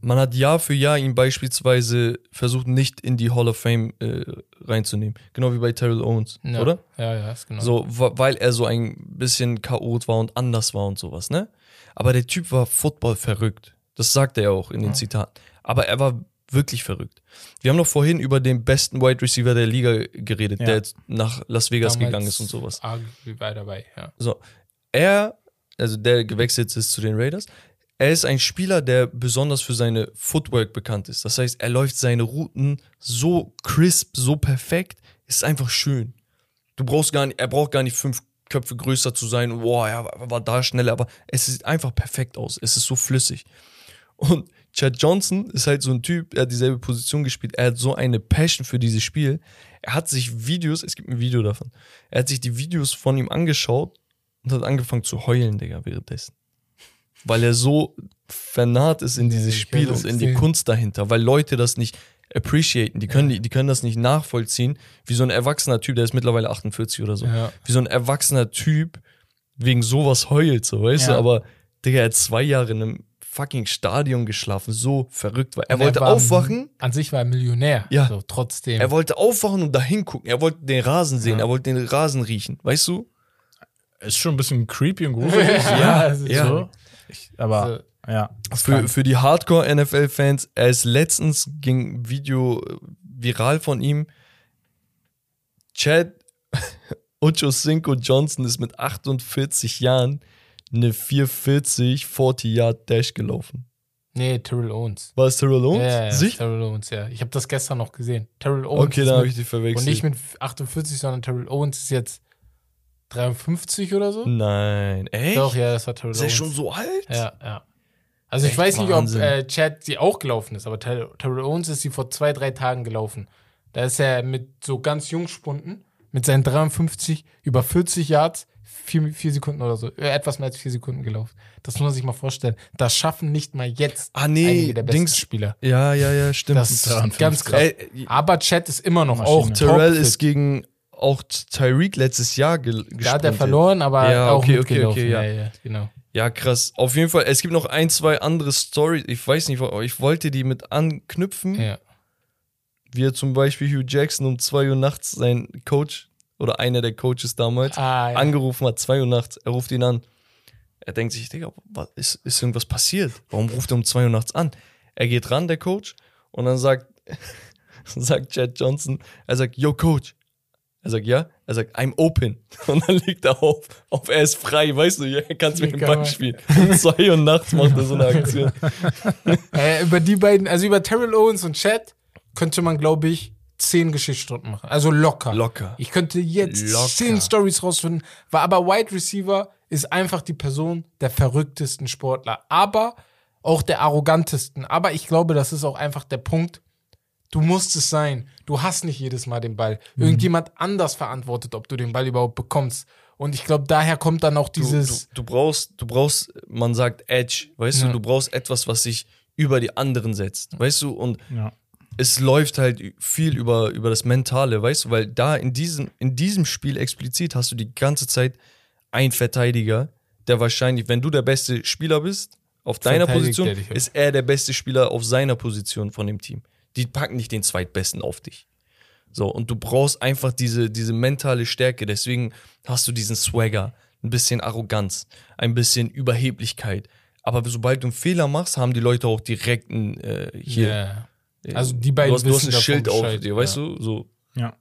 man hat Jahr für Jahr ihn beispielsweise versucht, nicht in die Hall of Fame äh, reinzunehmen. Genau wie bei Terrell Owens, Ja. oder? Ja, ja, ist genau. So, weil er so ein bisschen Chaot war und anders war und sowas, ne? Aber der Typ war Football verrückt. Das sagt er ja auch in den Zitaten. Aber er war wirklich verrückt. Wir haben noch vorhin über den besten Wide Receiver der Liga geredet, Ja. der jetzt nach Las Vegas Damals gegangen ist und sowas. Bei dabei, ja. So, er, also der gewechselt ist zu den Raiders, er ist ein Spieler, der besonders für seine Footwork bekannt ist. Das heißt, er läuft seine Routen so crisp, so perfekt, ist einfach schön. Du brauchst gar nicht, er braucht gar nicht fünf Köpfe größer zu sein. Boah, er war- da schneller, aber es sieht einfach perfekt aus. Es ist so flüssig. Und Chad Johnson ist halt so ein Typ, er hat dieselbe Position gespielt. Er hat so eine Passion für dieses Spiel. Er hat sich Videos, es gibt ein Video davon, er hat sich die Videos von ihm angeschaut und hat angefangen zu heulen, Digga, währenddessen. Weil er so vernarrt ist in dieses Spiel und in die. Kunst dahinter, weil Leute das nicht appreciaten, die können, die, die können das nicht nachvollziehen, wie so ein erwachsener Typ, der ist mittlerweile 48 oder so, Ja. wie so ein erwachsener Typ wegen sowas heult, so, weißt du, Ja. aber Digga, er hat zwei Jahre in einem fucking Stadion geschlafen, so verrückt war. Er Und wollte war- aufwachen, An sich war er Millionär. Ja. So, trotzdem. er wollte aufwachen und da hingucken, er wollte den Rasen sehen, Ja. er wollte den Rasen riechen, weißt du? Ist schon ein bisschen creepy und gruselig. Ja, es ist ja. So. Ich, aber ja. Für, für die Hardcore-NFL-Fans, er ist letztens ging ein Video äh, viral von ihm. Chad Ocho Cinco Johnson ist mit 48 Jahren eine 440 40 Yard Dash gelaufen. nee, Terrell Owens. War es Terrell Owens? Ja, ja, Sicher? Terrell Owens, ja. Ich habe das gestern noch gesehen. Terrell Owens. Okay, ist dann habe ich die verwechselt. Und nicht mit 58, sondern Terrell Owens ist jetzt 53 oder so. Nein, echt? Doch, ja, das war Terrell Ist er schon so alt? Ja, ja. Also ich Echt weiß nicht, Wahnsinn. ob äh, Chad sie auch gelaufen ist, aber Ter Terrell Owens ist sie vor zwei, drei Tagen gelaufen. Da ist er mit so ganz Jungspunden, mit seinen 53 über 40 Yards, vier, vier Sekunden oder so, äh, etwas mehr als vier Sekunden gelaufen. Das muss man sich mal vorstellen. Das schaffen nicht mal jetzt Ah, nee, einige der besten Dings- Spieler. Ja, ja, ja, stimmt. Das ist 53. ganz krass. Aber Chad ist immer noch Maschine. auch Terrell ist gegen auch Tyreek letztes Jahr ge Da hat er verloren, aber Ja, auch okay, okay, okay, ja. ja, genau. Ja, krass. Auf jeden Fall, es gibt noch ein, zwei andere Stories. Ich weiß nicht, aber ich wollte die mit anknüpfen. Ja. Wie er zum Beispiel Hugh Jackson um 2 Uhr nachts sein Coach oder einer der Coaches damals Ah, ja. angerufen hat, 2 Uhr nachts. Er ruft ihn an. Er denkt sich, Digga, was, ist, ist irgendwas passiert? Warum ruft er um 2 Uhr nachts an? Er geht ran, der Coach, und dann sagt, sagt Chad Johnson, er sagt, yo Coach. Er sagt, ja. Er sagt, I'm open. Und dann liegt er auf, auf er ist frei, weißt du, er kann mit dem. Ball spielen. Um 2 Uhr nachts macht er so eine Aktion. Äh, über die beiden, also über Terrell Owens und Chad könnte man, glaube ich, zehn Geschichtsstunden machen. Also locker. Locker. Ich könnte jetzt Locker. zehn Stories rausfinden. War aber Wide Receiver ist einfach die Person der verrücktesten Sportler, aber auch der arrogantesten. Aber ich glaube, das ist auch einfach der Punkt. Du musst es sein. Du hast nicht jedes Mal den Ball. Mhm. Irgendjemand anders verantwortet, ob du den Ball überhaupt bekommst. Und ich glaube, daher kommt dann auch Du, dieses. du, du brauchst, du brauchst, man sagt Edge, weißt Ja. du, du brauchst etwas, was sich über die anderen setzt, weißt du, und Ja. es läuft halt viel über, über das Mentale, weißt du, weil da in diesem, in diesem Spiel explizit hast du die ganze Zeit einen Verteidiger, der wahrscheinlich, wenn du der beste Spieler bist, auf deiner Position, auch. ist er der beste Spieler auf seiner Position von dem Team. Die packen nicht den zweitbesten auf dich. So, und du brauchst einfach diese, diese mentale Stärke. Deswegen hast du diesen Swagger, ein bisschen Arroganz, ein bisschen Überheblichkeit. Aber sobald du einen Fehler machst, haben die Leute auch direkt ein, äh, hier. Ja. Also die beiden du hast, du hast ein Schild auf dir, weißt ja. du? So. Ja.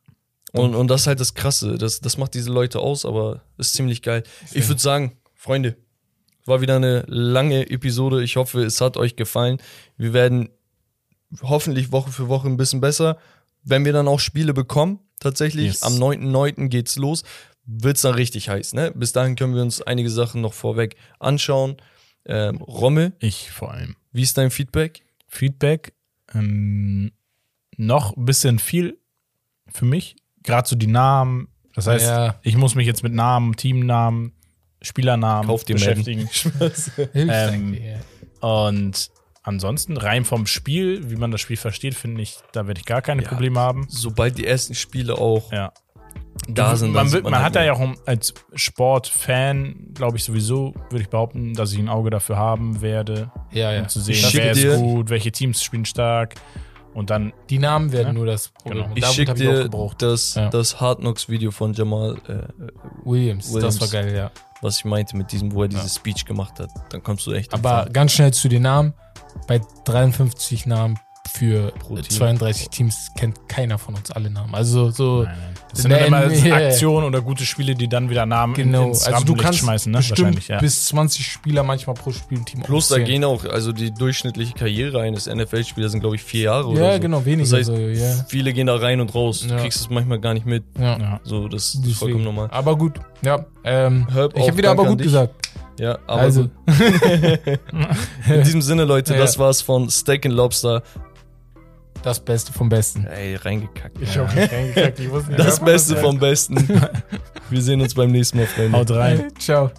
Und, und das ist halt das Krasse. Das, das macht diese Leute aus, aber ist ziemlich geil. Ich würde sagen, Freunde, war wieder eine lange Episode. Ich hoffe, es hat euch gefallen. Wir werden hoffentlich Woche für Woche ein bisschen besser. Wenn wir dann auch Spiele bekommen, tatsächlich, Yes. am 9.9. geht's los, wird's dann richtig heiß. Ne? Bis dahin können wir uns einige Sachen noch vorweg anschauen. Ähm, Rommel, Ich vor allem. wie ist dein Feedback? Feedback. Ähm, noch ein bisschen viel für mich. Gerade so die Namen. Das heißt, Ja. ich muss mich jetzt mit Namen, Teamnamen, Spielernamen Kauf beschäftigen. Ähm. Und ansonsten, rein vom Spiel, wie man das Spiel versteht, finde ich, da werde ich gar keine Ja. Probleme haben. Sobald die ersten Spiele auch Ja. da sind, man, wird, man, halt hat ja mehr. auch als Sportfan, glaube ich sowieso, würde ich behaupten, dass ich ein Auge dafür haben werde, ja, ja. um zu sehen, Ich wer ist dir- gut, welche Teams spielen stark. Und dann, Die Namen werden Ja. nur das Problem. Genau. Ich schicke ich dir gebraucht. das, Ja. das Hard Knocks Video von Jamal, äh, Williams, Williams. das war geil, ja. was ich meinte mit diesem, wo er Ja. dieses Speech gemacht hat. Dann kommst du echt. Aber ganz schnell zu den Namen. Bei 53 Namen für Pro Team. 32 Teams kennt keiner von uns alle Namen. Also so nein, nein. das in sind dann immer Aktionen oder gute Spiele, die dann wieder Namen genau. ins Also du kannst schmeißen, ne? bestimmt ja. bis 20 Spieler manchmal pro Spiel im Team Plus da gehen auch, also die durchschnittliche Karriere eines NFL-Spielers sind, glaube ich, vier Jahre oder Ja, so. genau, weniger Das heißt, so, ja. viele gehen da rein und raus. Ja. Du kriegst es manchmal gar nicht mit. ja. ja. So, das ist vollkommen normal. Aber gut, ja. Ähm, ich habe wieder aber gut dich. gesagt. Ja, aber also. In diesem Sinne, Leute, Ja. das war's von Steak and Lobster. das Beste vom Besten. Ey, reingekackt. Ich habe nicht reingekackt, ich wusste nicht, Das Beste vom Besten. Wir sehen uns beim nächsten Mal, Freunde. Haut rein. Ciao.